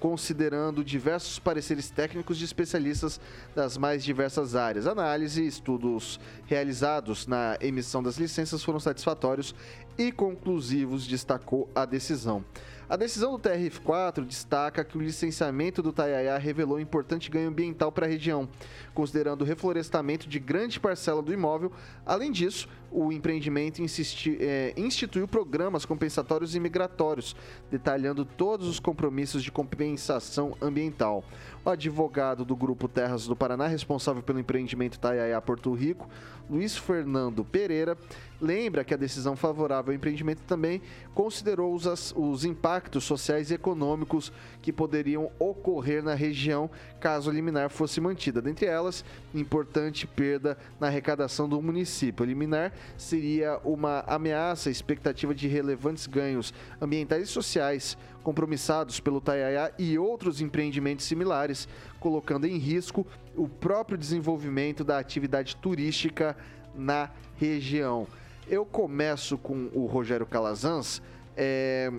considerando diversos pareceres técnicos de especialistas das mais diversas áreas. Análise e estudos realizados na emissão das licenças foram satisfatórios e conclusivos, destacou a decisão. A decisão do TRF4 destaca que o licenciamento do Taiaiá revelou importante ganho ambiental para a região, considerando o reflorestamento de grande parcela do imóvel. Além disso, o empreendimento insisti, é, instituiu programas compensatórios e migratórios, detalhando todos os compromissos de compensação ambiental. O advogado do Grupo Terras do Paraná, responsável pelo empreendimento Taiaiá Porto Rico, Luiz Fernando Pereira, lembra que a decisão favorável ao empreendimento também considerou os, os impactos sociais e econômicos que poderiam ocorrer na região caso a liminar fosse mantida. Dentre elas, importante perda na arrecadação do município. A liminar seria uma ameaça à expectativa de relevantes ganhos ambientais e sociais compromissados pelo Taiaiá e outros empreendimentos similares, colocando em risco o próprio desenvolvimento da atividade turística na região. Eu começo com o Rogério Calazans. É...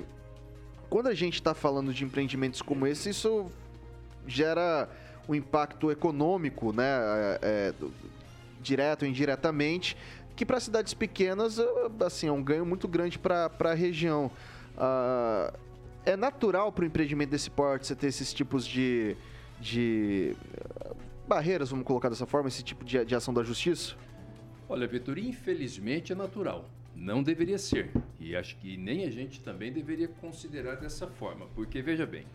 Quando a gente está falando de empreendimentos como esse, isso gera um impacto econômico, né? É, é, direto ou indiretamente, que para cidades pequenas assim, é um ganho muito grande para a região. Uh, é natural para o empreendimento desse porte você ter esses tipos de, de barreiras, vamos colocar dessa forma, esse tipo de, de ação da justiça? Olha, Vitor, infelizmente é natural. Não deveria ser. E acho que nem a gente também deveria considerar dessa forma. Porque, veja bem,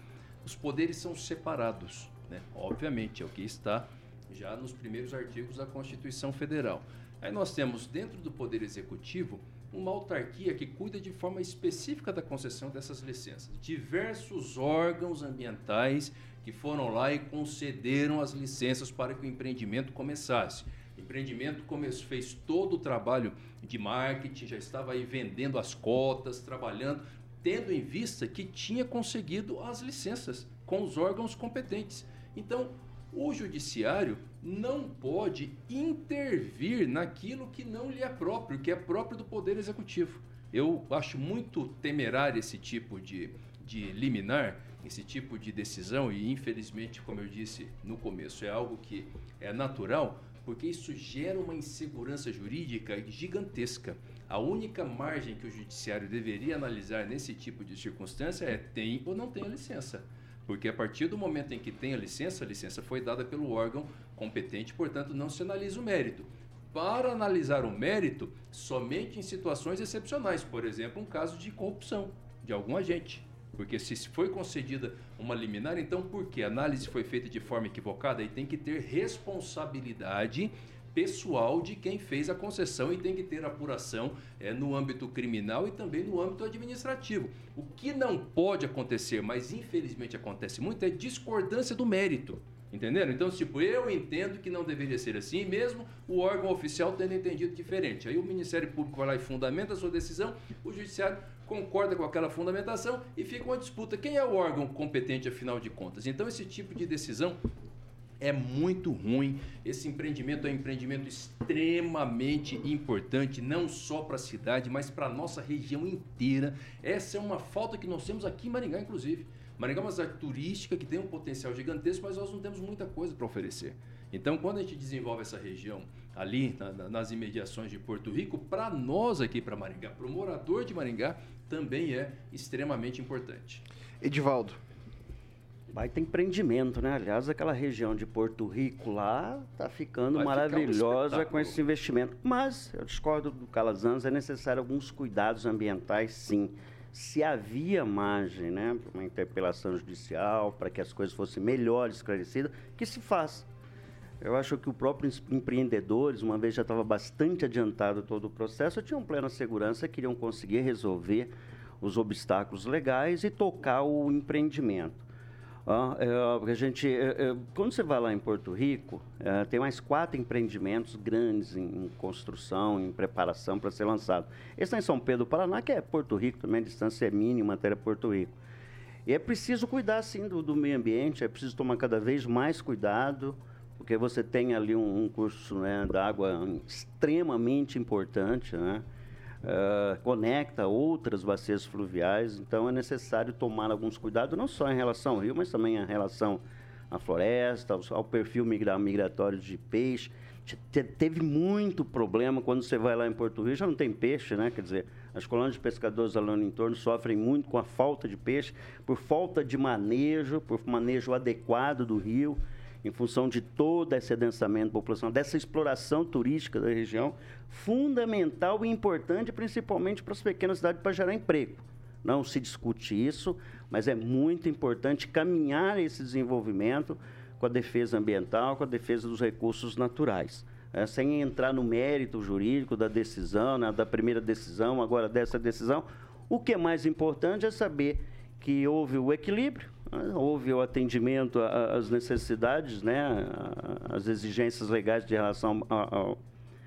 os poderes são separados. Né? Obviamente, é o que está já nos primeiros artigos da Constituição Federal. Aí nós temos, dentro do Poder Executivo, uma autarquia que cuida de forma específica da concessão dessas licenças. Diversos órgãos ambientais que foram lá e concederam as licenças para que o empreendimento começasse. Empreendimento começou, fez todo o trabalho de marketing, já estava aí vendendo as cotas, trabalhando, tendo em vista que tinha conseguido as licenças com os órgãos competentes. Então, o judiciário não pode intervir naquilo que não lhe é próprio, que é próprio do Poder Executivo. Eu acho muito temerário esse tipo de, de liminar, esse tipo de decisão, e infelizmente, como eu disse no começo, é algo que é natural, porque isso gera uma insegurança jurídica gigantesca. A única margem que o judiciário deveria analisar nesse tipo de circunstância é tem ou não tem a licença. Porque a partir do momento em que tem a licença, a licença foi dada pelo órgão competente, portanto, não se analisa o mérito. Para analisar o mérito, somente em situações excepcionais, por exemplo, um caso de corrupção de algum agente. Porque se foi concedida uma liminar, então por que a análise foi feita de forma equivocada? E tem que ter responsabilidade pessoal de quem fez a concessão e tem que ter apuração é, no âmbito criminal e também no âmbito administrativo. O que não pode acontecer, mas infelizmente acontece muito, é discordância do mérito. Entenderam? Então, tipo, eu entendo que não deveria ser assim, mesmo o órgão oficial tendo entendido diferente. Aí o Ministério Público vai lá e fundamenta a sua decisão, o Judiciário concorda com aquela fundamentação e fica uma disputa. Quem é o órgão competente, afinal de contas? Então, esse tipo de decisão é muito ruim. Esse empreendimento é um empreendimento extremamente importante, não só para a cidade, mas para a nossa região inteira. Essa é uma falta que nós temos aqui em Maringá, inclusive. Maringá é uma cidade turística que tem um potencial gigantesco, mas nós não temos muita coisa para oferecer. Então, quando a gente desenvolve essa região ali, na, na, nas imediações de Porto Rico, para nós aqui, para Maringá, para o morador de Maringá, também é extremamente importante. Edivaldo. Baita empreendimento, né? Aliás, aquela região de Porto Rico lá está ficando Vai maravilhosa um com esse investimento. Mas, eu discordo do Calazans, é necessário alguns cuidados ambientais, sim. Se havia margem né, para uma interpelação judicial, para que as coisas fossem melhor esclarecidas, que se faz. Eu acho que o próprio empreendedores, uma vez já estava bastante adiantado todo o processo, tinham plena segurança, queriam conseguir resolver os obstáculos legais e tocar o empreendimento. Ah, é, a gente, é, é, quando você vai lá em Porto Rico, é, tem mais quatro empreendimentos grandes em, em construção, em preparação para ser lançado. Esse está em São Pedro do Paraná, que é Porto Rico também, a distância é mínima até Porto Rico. E é preciso cuidar, sim, do, do, meio ambiente, é preciso tomar cada vez mais cuidado, porque você tem ali um, um curso né, da água extremamente importante, né? uh, conecta outras bacias fluviais, então é necessário tomar alguns cuidados, não só em relação ao rio, mas também em relação à floresta, ao, perfil migra migratório de peixe. Te, teve muito problema quando você vai lá em Porto Rio, já não tem peixe, né? Quer dizer, as colônias de pescadores ali no entorno sofrem muito com a falta de peixe, por falta de manejo, por manejo adequado do rio em função de todo esse adensamento populacional, dessa exploração turística da região, fundamental e importante, principalmente para as pequenas cidades, para gerar emprego. Não se discute isso, mas é muito importante caminhar esse desenvolvimento com a defesa ambiental, com a defesa dos recursos naturais. É, sem entrar no mérito jurídico da decisão, né, da primeira decisão, agora dessa decisão, o que é mais importante é saber que houve o equilíbrio, houve o atendimento às necessidades, né, às exigências legais de relação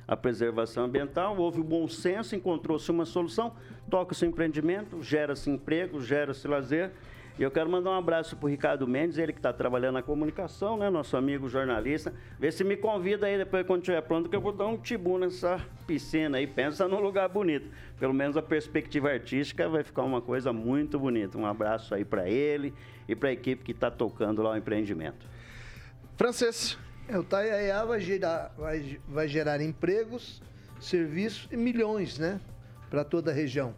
à preservação ambiental, houve o bom senso, encontrou-se uma solução, toca-se o empreendimento, gera-se emprego, gera-se lazer. E eu quero mandar um abraço para o Ricardo Mendes, ele que está trabalhando na comunicação, né? Nosso amigo jornalista. Vê se me convida aí depois, quando estiver pronto, que eu vou dar um tibu nessa piscina aí. Pensa num lugar bonito. Pelo menos a perspectiva artística vai ficar uma coisa muito bonita. Um abraço aí para ele e para a equipe que está tocando lá o empreendimento. Francês. É, o Taiaiá vai gerar, vai, vai gerar empregos, serviços e milhões, né? Para toda a região.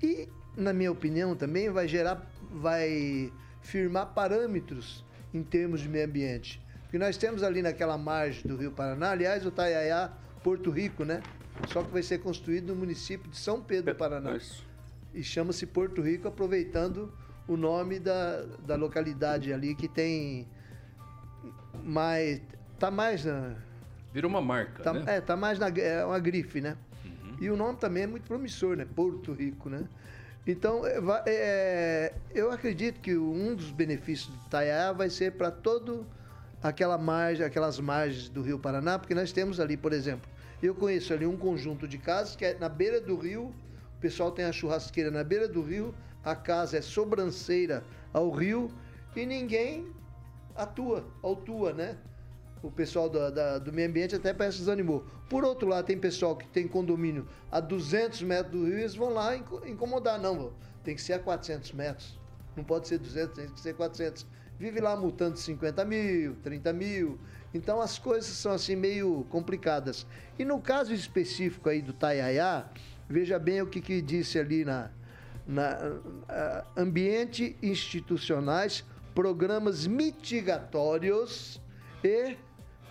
E, na minha opinião, também vai gerar, vai firmar parâmetros em termos de meio ambiente. Porque nós temos ali naquela margem do Rio Paraná, aliás, o Taiaiá, Porto Rico, né? Só que vai ser construído no município de São Pedro do Paraná. Isso. E chama-se Porto Rico, aproveitando o nome da, da localidade ali que tem mais. tá mais na. Vira uma marca. Tá, né? É, tá mais na. É uma grife, né? Uhum. E o nome também é muito promissor, né? Porto Rico, né? Então, é, é, eu acredito que um dos benefícios do Itaiá vai ser para todo aquela margem, aquelas margens do Rio Paraná, porque nós temos ali, por exemplo, eu conheço ali um conjunto de casas que é na beira do rio, o pessoal tem a churrasqueira na beira do rio, a casa é sobranceira ao rio e ninguém atua, autua, né? O pessoal do, da, do meio ambiente até parece desanimou. Por outro lado, tem pessoal que tem condomínio a 200 metros do rio, eles vão lá incomodar. Não, tem que ser a 400 metros. Não pode ser 200, tem que ser 400. Vive lá multando 50 mil, 30 mil. Então as coisas são assim meio complicadas. E no caso específico aí do Taiaiá, veja bem o que, que disse ali na, na ambiente institucionais, programas mitigatórios e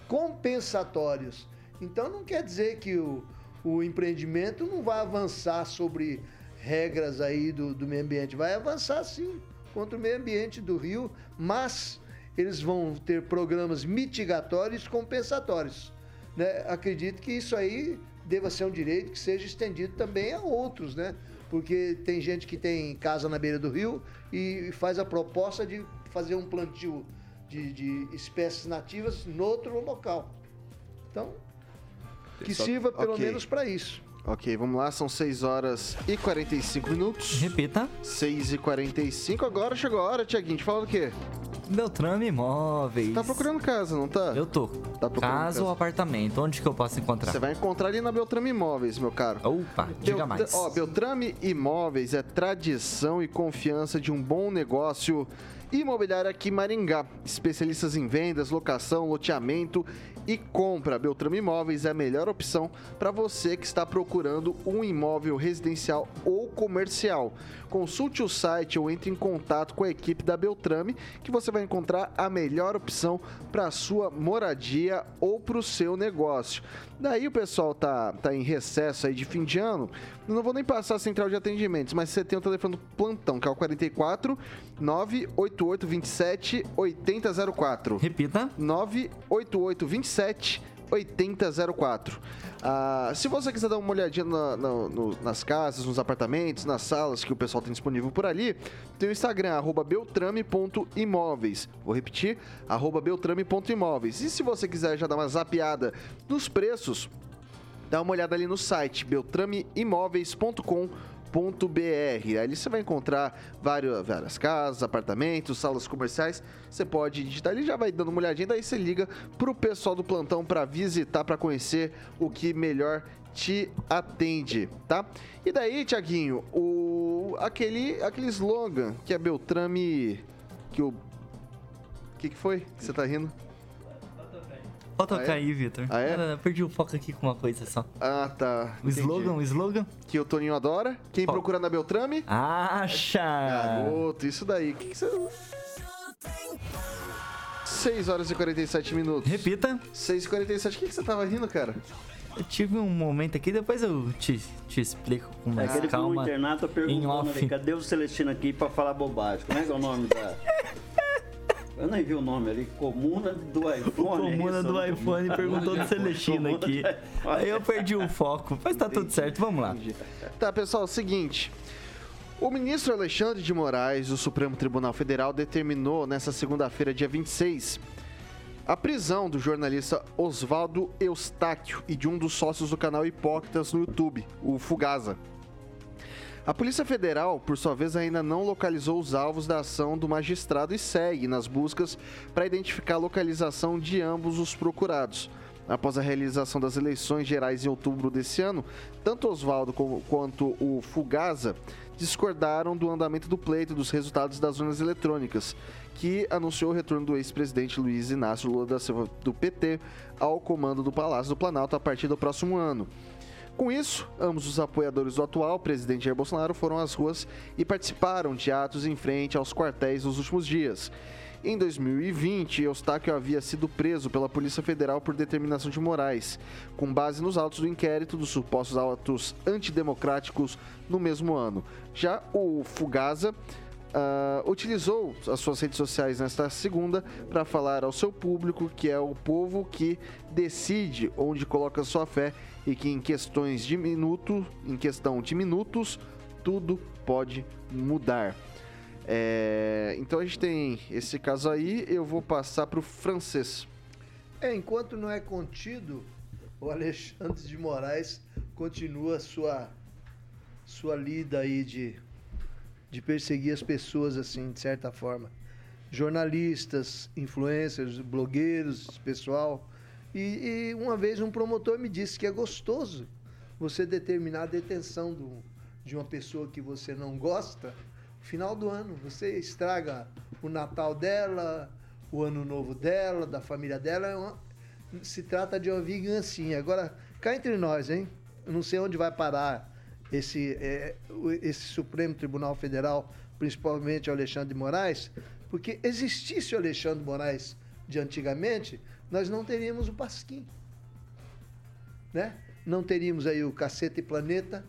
compensatórios. Então não quer dizer que o, o empreendimento não vai avançar sobre regras aí do, do meio ambiente, vai avançar sim contra o meio ambiente do Rio, mas eles vão ter programas mitigatórios compensatórios. Né? Acredito que isso aí deva ser um direito que seja estendido também a outros, né? Porque tem gente que tem casa na beira do rio e faz a proposta de fazer um plantio de, de espécies nativas no outro local. Então, que Só, sirva pelo okay. menos para isso. Ok, vamos lá, são 6 horas e 45 minutos. Repita. 6 e 45, agora chegou a hora, Tiaguinho, te fala do quê? Beltrame Imóveis. Tá procurando casa, não tá? Eu tô. Tá procurando casa ou apartamento? Onde que eu posso encontrar? Você vai encontrar ali na Beltrame Imóveis, meu caro. Opa, diga mais. Ó, Beltrame Imóveis é tradição e confiança de um bom negócio imobiliário aqui em Maringá. Especialistas em vendas, locação, loteamento e compra. Beltrame Imóveis é a melhor opção para você que está procurando um imóvel residencial ou comercial. Consulte o site ou entre em contato com a equipe da Beltrame que você vai encontrar a melhor opção para a sua moradia ou para o seu negócio. Daí o pessoal tá, tá em recesso aí de fim de ano. Eu não vou nem passar a central de atendimentos, mas você tem o telefone do plantão, que é o 44 988 27 8004. Repita. 988 27 8004. Ah, se você quiser dar uma olhadinha na- na- no- nas casas, nos apartamentos, nas salas que o pessoal tem disponível por ali, tem o Instagram, arroba beltrame.imóveis. Vou repetir, arroba beltrame.imóveis. E se você quiser já dar uma zapeada nos preços, dá uma olhada ali no site beltrameimóveis.com.br. Ali você vai encontrar várias, várias casas, apartamentos, salas comerciais. Você pode digitar ali, já vai dando uma olhadinha, daí você liga pro pessoal do plantão para visitar, para conhecer o que melhor te atende, tá? E daí, Tiaguinho, o aquele aquele slogan que é Beltrame que o que que foi? Que você tá rindo? Pode tocar Ah, é? aí, Vitor. Ah, é? Cara, eu perdi o foco aqui com uma coisa só. Ah, tá. O slogan, o slogan? Que o Toninho adora. Quem Qual? procura na Beltrame? Acha! Garoto, isso daí. Que que você... 6 horas e 47 minutos. Repita. 6 e 47. O que, que você tava rindo, cara? Eu tive um momento aqui, depois eu te, te explico com É mais aquele calma. internato tá em perguntando ali, cadê o Celestino aqui pra falar bobagem? Como é que é o nome da... Eu nem vi o nome ali, Comuna do iPhone. É Comuna isso? do iPhone perguntou do Celestino aqui. Aí eu perdi o foco. Mas tá tudo certo, vamos lá. Tá, pessoal, seguinte. O ministro Alexandre de Moraes, do Supremo Tribunal Federal, determinou nesta segunda-feira, dia 26, a prisão do jornalista Oswaldo Eustáquio e de um dos sócios do canal Hipócritas no YouTube, o Fugasa. A Polícia Federal, por sua vez, ainda não localizou os alvos da ação do magistrado e segue nas buscas para identificar a localização de ambos os procurados. Após a realização das eleições gerais em outubro desse ano, tanto Oswaldo quanto o Fugasa discordaram do andamento do pleito e dos resultados das urnas eletrônicas, que anunciou o retorno do ex-presidente Luiz Inácio Lula da Silva do PT ao comando do Palácio do Planalto a partir do próximo ano. Com isso, ambos os apoiadores do atual presidente Jair Bolsonaro foram às ruas e participaram de atos em frente aos quartéis nos últimos dias. Em 2020, Eustáquio havia sido preso pela Polícia Federal por determinação de Moraes, com base nos autos do inquérito dos supostos atos antidemocráticos no mesmo ano. Já o Fugasa ah, utilizou as suas redes sociais nesta segunda para falar ao seu público que é o povo que decide onde coloca sua fé e que em questões de minuto, em questão de minutos, tudo pode mudar. É, então a gente tem esse caso aí, eu vou passar para o francês. É, enquanto não é contido, o Alexandre de Moraes continua sua sua lida aí de, de perseguir as pessoas assim, de certa forma. Jornalistas, influencers, blogueiros, pessoal. E, e uma vez um promotor me disse que é gostoso você determinar a detenção do, de uma pessoa que você não gosta no final do ano. Você estraga o Natal dela, o ano novo dela, da família dela. É uma- se trata de uma vingancinha. Agora, cá entre nós, hein? Eu não sei onde vai parar esse, é, esse Supremo Tribunal Federal, principalmente o Alexandre de Moraes, porque existisse o Alexandre de Moraes de antigamente, nós não teríamos o Pasquim. Né? Não teríamos aí o e Planeta,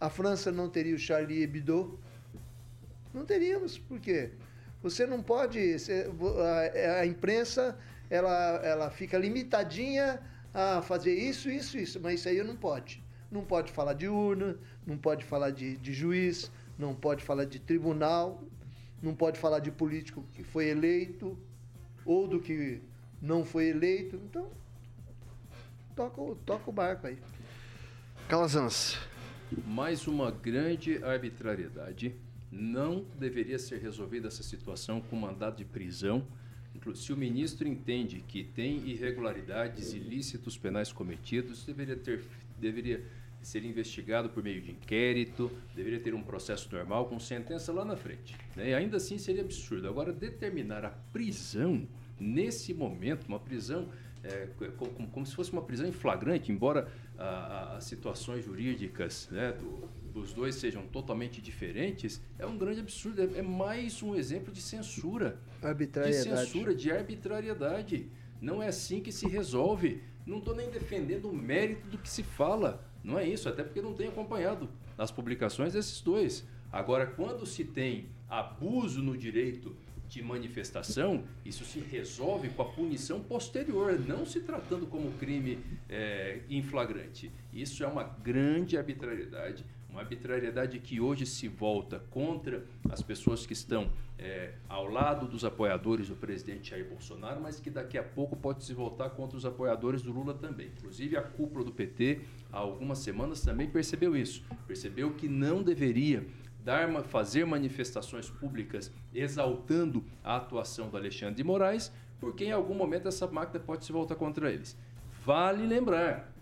a França não teria o Charlie Hebdo, não teríamos, por quê? Você não pode. a, a imprensa ela, ela fica limitadinha a fazer isso, isso, isso, mas isso aí não pode. Não pode falar de urna, não pode falar de, de juiz, não pode falar de tribunal, não pode falar de político que foi eleito ou do que não foi eleito. Então, toca, o- toca o barco aí. Calazans. Mais uma grande arbitrariedade não deveria ser resolvida essa situação com mandado de prisão. Se o ministro entende que tem irregularidades, ilícitos penais cometidos, deveria ter deveria ser investigado por meio de inquérito, deveria ter um processo normal com sentença lá na frente. Né? E ainda assim seria absurdo. Agora, determinar a prisão nesse momento, uma prisão é, como, como, se fosse uma prisão em flagrante, embora as situações jurídicas né, do, dos dois sejam totalmente diferentes, é um grande absurdo. É, é mais um exemplo de censura. Arbitrariedade. De censura, de arbitrariedade. Não é assim que se resolve. Não estou nem defendendo o mérito do que se fala. Não é isso, até porque não tenho acompanhado as publicações desses dois. Agora, quando se tem abuso no direito de manifestação, isso se resolve com a punição posterior, não se tratando como crime é, em flagrante. Isso é uma grande arbitrariedade, uma arbitrariedade que hoje se volta contra as pessoas que estão é, ao lado dos apoiadores do presidente Jair Bolsonaro, mas que daqui a pouco pode se voltar contra os apoiadores do Lula também. Inclusive, a cúpula do PT, há algumas semanas, também percebeu isso. Percebeu que não deveria dar, fazer manifestações públicas exaltando a atuação do Alexandre de Moraes, porque em algum momento essa máquina pode se voltar contra eles. Vale lembrar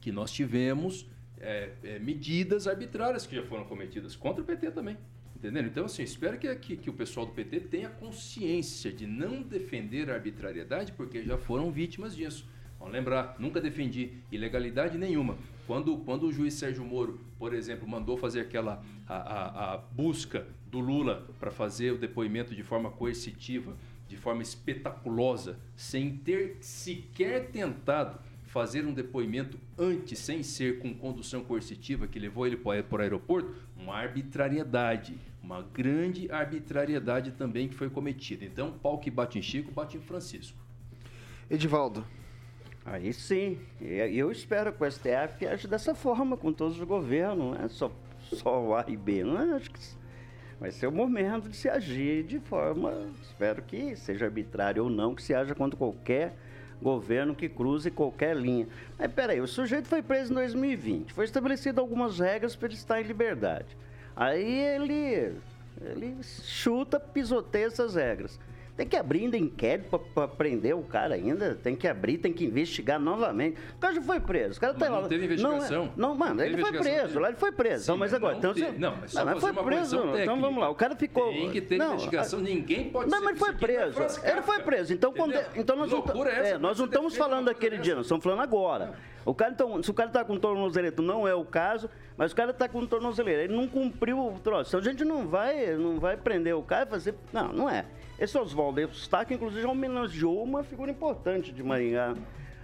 que nós tivemos é, é, medidas arbitrárias que já foram cometidas contra o PT também. Entendendo? Então, assim, espero que, que, que, o pessoal do PT tenha consciência de não defender a arbitrariedade, porque já foram vítimas disso. Vamos lembrar, nunca defendi ilegalidade nenhuma. Quando, quando o juiz Sérgio Moro, por exemplo, mandou fazer aquela a, a, a busca do Lula para fazer o depoimento de forma coercitiva, de forma espetaculosa, sem ter sequer tentado fazer um depoimento antes, sem ser com condução coercitiva, que levou ele para o aeroporto, uma arbitrariedade, uma grande arbitrariedade também que foi cometida. Então, pau que bate em Chico, bate em Francisco. Edivaldo. Aí sim, eu espero que o STF age dessa forma com todos os governos, não é só, só o A e B, não é? Acho que vai ser o momento de se agir de forma, espero que seja arbitrário ou não, que se haja contra qualquer governo que cruze qualquer linha. Mas peraí, o sujeito foi preso em 2020, foi estabelecido algumas regras para ele estar em liberdade. Aí ele, ele chuta, pisoteia essas regras. Tem que abrir ainda inquérito para prender o cara ainda. Tem que abrir, tem que investigar novamente. O cara já foi preso. O cara tá lá. Não teve investigação. Não, não mano, ele foi preso. Lá ele foi preso. Sim, então, mas agora. Então, te... Não, mas só não, foi preso. Então vamos lá. O cara ficou. Tem que ter não, investigação. Ninguém pode Não, mas ele foi preso. Ele foi preso. Então, quando... então nós, não, é, é nós não estamos falando daquele dia, nós estamos falando agora. O cara, então, se o cara está com tornozeleiro, não é o caso, mas o cara está com tornozeleiro, ele não cumpriu o troço. Então a gente não vai, não vai prender o cara e fazer. Não, não é. Esse Oswaldo Eustáquio, inclusive, homenageou uma figura importante de Maringá.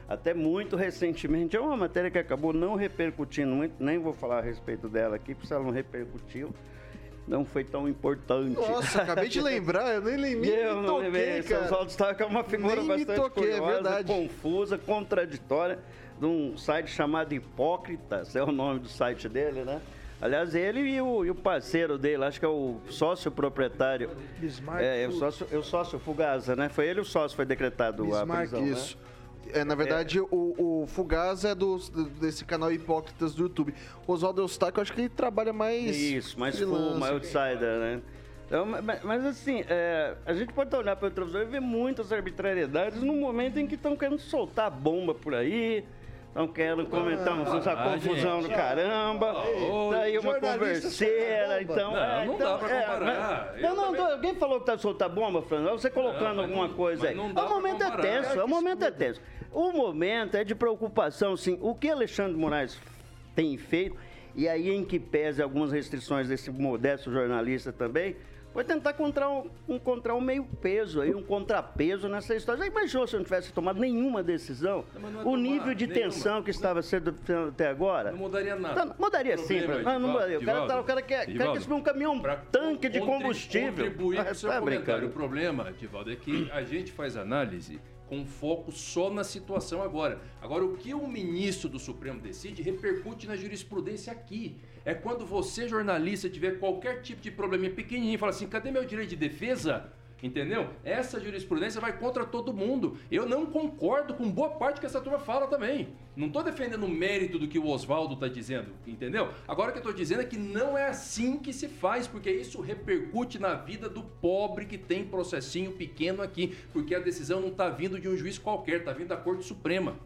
Até muito recentemente. É uma matéria que acabou não repercutindo muito, nem vou falar a respeito dela aqui, porque ela não repercutiu não foi tão importante. Nossa, acabei de lembrar, eu nem lembro. Eu me não lembrei, cara. Oswaldo Eustáquio é uma figura nem bastante toquei, é curiosa, é confusa, contraditória, de um site chamado Hipócritas, é o nome do site dele, né? Aliás, ele e o, e o, parceiro dele, acho que é o sócio proprietário. Bismarck. É, é o sócio, é o sócio Fugasa, né? Foi ele o sócio, foi decretado Bismarck, a prisão, isso. Né? É, na verdade, é. O, o é do, desse canal Hipócritas do YouTube. O Oswaldo Eustáquio, eu acho que ele trabalha mais. Isso, mais full, mais outsider, né? Então, mas, mas, assim, é, a gente pode olhar para o televisor e ver muitas arbitrariedades no momento em que estão querendo soltar bomba por aí, não quero comentar ah, essa confusão do caramba. Oh, daí uma converseira, então. Não, é, não então, dá pra é, comparar. É, não, não, também... alguém falou que tá soltando bomba, Fernando? Você colocando não, alguma não, coisa aí. O momento é tenso, o momento é tenso. O momento é de preocupação, sim. O que Alexandre Moraes tem feito, e aí em que pese algumas restrições desse modesto jornalista também, foi tentar encontrar um, encontrar um meio peso aí, um contrapeso nessa história. Já imaginou se eu não tivesse tomado nenhuma decisão? Não, não o nível de nenhuma. tensão que estava sendo até agora? Não mudaria nada. Mudaria sim. Não, não mudaria. O cara, tá, o cara quer, quer que um caminhão tanque de combustível. Contribuir seu tá comentário. O problema, Divaldo, é que a gente faz análise com foco só na situação agora. Agora, o que o ministro do Supremo decide repercute na jurisprudência aqui. É quando você, jornalista, tiver qualquer tipo de probleminha pequenininho e fala assim: cadê meu direito de defesa? Entendeu? Essa jurisprudência vai contra todo mundo. Eu não concordo com boa parte que essa turma fala também. Não estou defendendo o mérito do que o Oswaldo está dizendo, entendeu? Agora o que eu estou dizendo é que não é assim que se faz, porque isso repercute na vida do pobre que tem processinho pequeno aqui, porque a decisão não está vindo de um juiz qualquer, está vindo da Corte Suprema.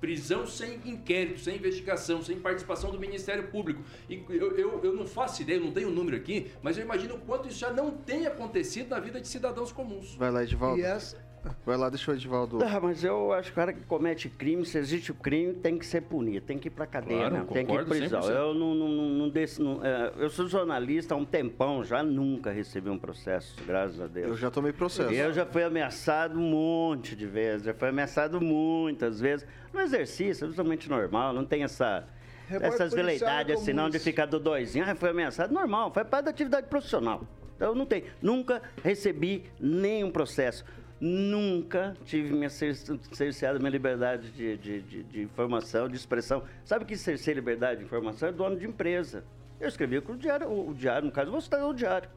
Prisão sem inquérito, sem investigação, sem participação do Ministério Público. E eu, eu, eu não faço ideia, eu não tenho o número aqui, mas eu imagino o quanto isso já não tem acontecido na vida de cidadãos comuns. Vai lá, Edivaldo. E essa, Vai lá, deixa o Edivaldo. Ah, mas eu acho que o cara que comete crime, se existe o crime, tem que ser punido, tem que ir pra cadeia, Claro, mesmo, tem que ir concordo prisão. 100%. Eu não, não, não, não desse, não, é, eu sou jornalista há um tempão, já nunca recebi um processo, graças a Deus. Eu já tomei processo. Eu já fui ameaçado um monte de vezes, já fui ameaçado muitas vezes. No exercício, absolutamente normal, não tem essa, Repórter essas policial veleidades assim, não, de ficar do doisinho. Ah, foi ameaçado, normal, faz parte da atividade profissional. Então não tem, nunca recebi nenhum processo. Nunca tive minha cer- cerceada minha liberdade de, de, de, de informação, de expressão. Sabe que cerceia liberdade de informação? É dono de empresa. Eu escrevia com o diário, o diário, no caso, vou citar o diário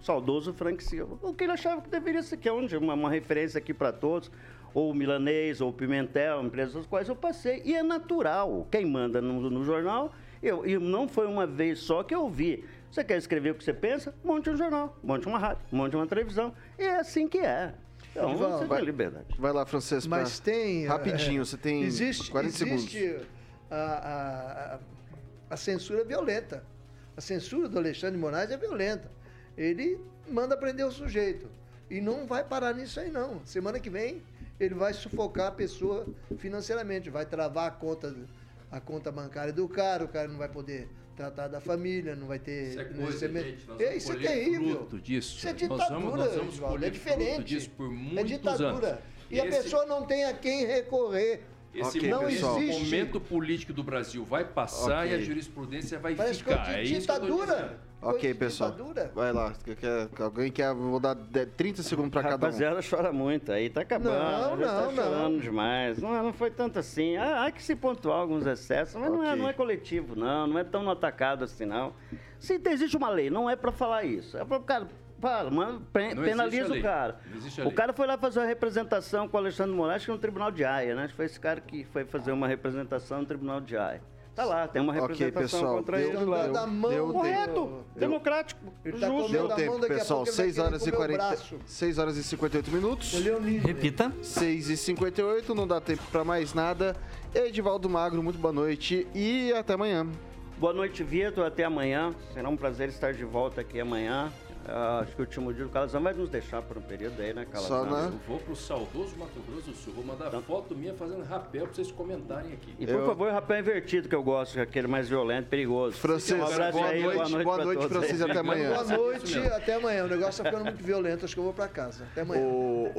saudoso Frank Silva. O que ele achava que deveria ser, que é onde uma, uma referência aqui para todos, ou o Milanês, ou o Pimentel, empresas das quais eu passei. E é natural. Quem manda no, no jornal, eu, e não foi uma vez só que eu vi. Você quer escrever o que você pensa? Monte um jornal, monte uma rádio, monte uma televisão. E é assim que é. Então, Ivan, você vai- tem liberdade. Vai lá, Francês. pra- Mas tem. Rapidinho, é, você tem existe, 40 segundos. existe a, a, a- a censura violenta. A censura do Alexandre de Moraes é violenta. Ele manda prender o sujeito. E não vai parar nisso aí, não. Semana que vem, ele vai sufocar a pessoa financeiramente, vai travar a conta, a conta bancária do cara, o cara não vai poder tratar da família, não vai ter. Isso é não coisa, gente. Nós É, vamos isso é terrível. fruto disso. Isso é Nós ditadura, vamos- nós vamos Edivaldo, colher é diferente. fruto disso por é muitos ditadura. anos. E a Esse- pessoa não tem a quem recorrer. Esse Ok, momento, pessoal. esse momento político do Brasil vai passar Ok. e a jurisprudência vai Parece ficar. coisa É de isso que eu tô ditadura. Ok, pessoal. ditadura. Vai lá. Alguém quer. Vou dar de- 30 segundos pra cada um. Rapaziada chora muito aí, tá acabando. Não, tá não, chorando não. demais. Não, não foi tanto assim. Ah, há que se pontuar alguns excessos, mas não, é, não é coletivo, não. Não é tão atacado assim, não. Se existe uma lei, não é pra falar isso. É pra o cara. Fala, mano, penaliza o cara. O cara foi lá fazer uma representação com o Alexandre Moraes, que é no Tribunal de Haia, né? Acho que foi esse cara que foi fazer uma representação no Tribunal de Haia. Tá lá, tem uma representação pessoal, contra deu- ele lá. dando a mão deu Correto, democrático, Ele tá justo. Deu tempo, pessoal. pouco ele vai 6 querer horas e comer o 40. braço. 6 horas e 58 minutos. Leonino. Repita. 6 e 58 não dá tempo pra mais nada. Edivaldo Magro, muito boa noite e até amanhã. Boa noite, Vitor. Até amanhã. Será um prazer estar de volta aqui amanhã. Ah, acho que o último dia do Calazão vai nos deixar por um período aí, né, Calazão? Só na- Eu vou pro saudoso Mato Grosso do Sul. Vou mandar foto minha fazendo rapel pra vocês comentarem aqui. E por Eu- favor, rapé invertido, que eu gosto, aquele mais violento, perigoso. Francês, Um abraço boa, aí, noite, boa noite, pra todos Francês, aí. até amanhã. Boa noite, até amanhã. O negócio tá ficando muito violento, acho que eu vou pra casa. Até amanhã. O,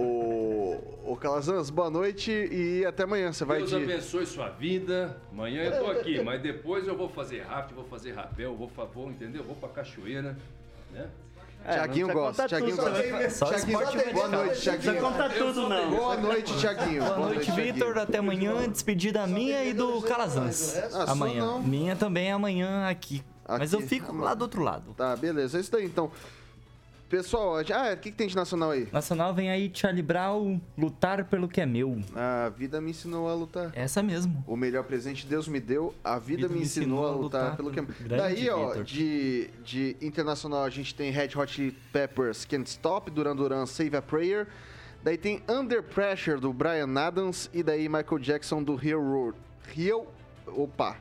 o, o Calazans, boa noite e até amanhã. Você vai Deus de. abençoe sua vida. Amanhã eu tô aqui, mas depois eu vou fazer rápido, vou fazer rapel, vou, vou entendeu? Vou pra cachoeira, né? É, Tiaguinho não gosta, Tiaguinho gosta. né? Só Tiaguinho, boa noite, Não Tiaguinho. contar tudo, não. Boa noite, Tiaguinho. Boa noite. Vitor. Até amanhã. Despedida minha e do Calazans. Ah, sua Amanhã. não. Minha também é amanhã aqui. Mas eu fico lá do outro lado. Tá, beleza. É isso daí então. Pessoal, ah, o que, que tem de nacional aí? Nacional vem aí Charlie Brown, lutar pelo que é meu. A vida me ensinou a lutar. Essa mesmo. O melhor presente Deus me deu, a vida, me ensinou a lutar, pelo que é. Grande Daí, ó, de, de internacional a gente tem Red Hot Peppers, Can't Stop, Duran Duran, Save a Prayer. Daí tem Under Pressure do Brian Adams e daí Michael Jackson do Heal Road. Heal, opa.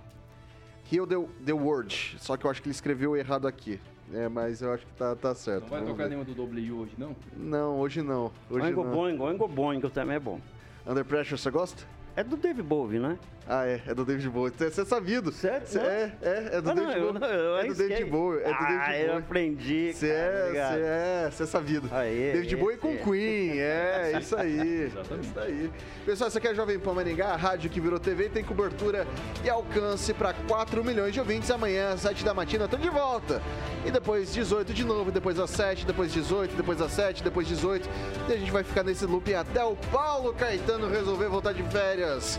Heal the, the Word. Só que eu acho que ele escreveu errado aqui. É, mas eu acho que tá, tá certo. Não vai Vamos tocar ver. nenhuma do W hoje, não? Não, hoje não. Hoje Oingo não. Boingo, Oingo Boingo também é bom. Under Pressure, você gosta? É do Dave Bowie, né? Ah, é. É do David Bowie. Você é sabido. Sério? Cê-? É, é. É do Ah, David eu, Bowie. não, eu é do David. Bowie. É do ah, David eu Bowie. aprendi, Você cara, é, você é, você é sabido. Aê, David Bowie com. Queen, é, isso aí. Exatamente. Isso aí. Pessoal, você quer Jovem Pan Maringá, a rádio que virou TV, tem cobertura e alcance para 4 milhões de ouvintes. Amanhã, às 7 da matina, tô de volta. E depois 18 de novo, depois às 7, depois 18, depois às 7, depois 18. E a gente vai ficar nesse loop até o Paulo Caetano resolver voltar de férias.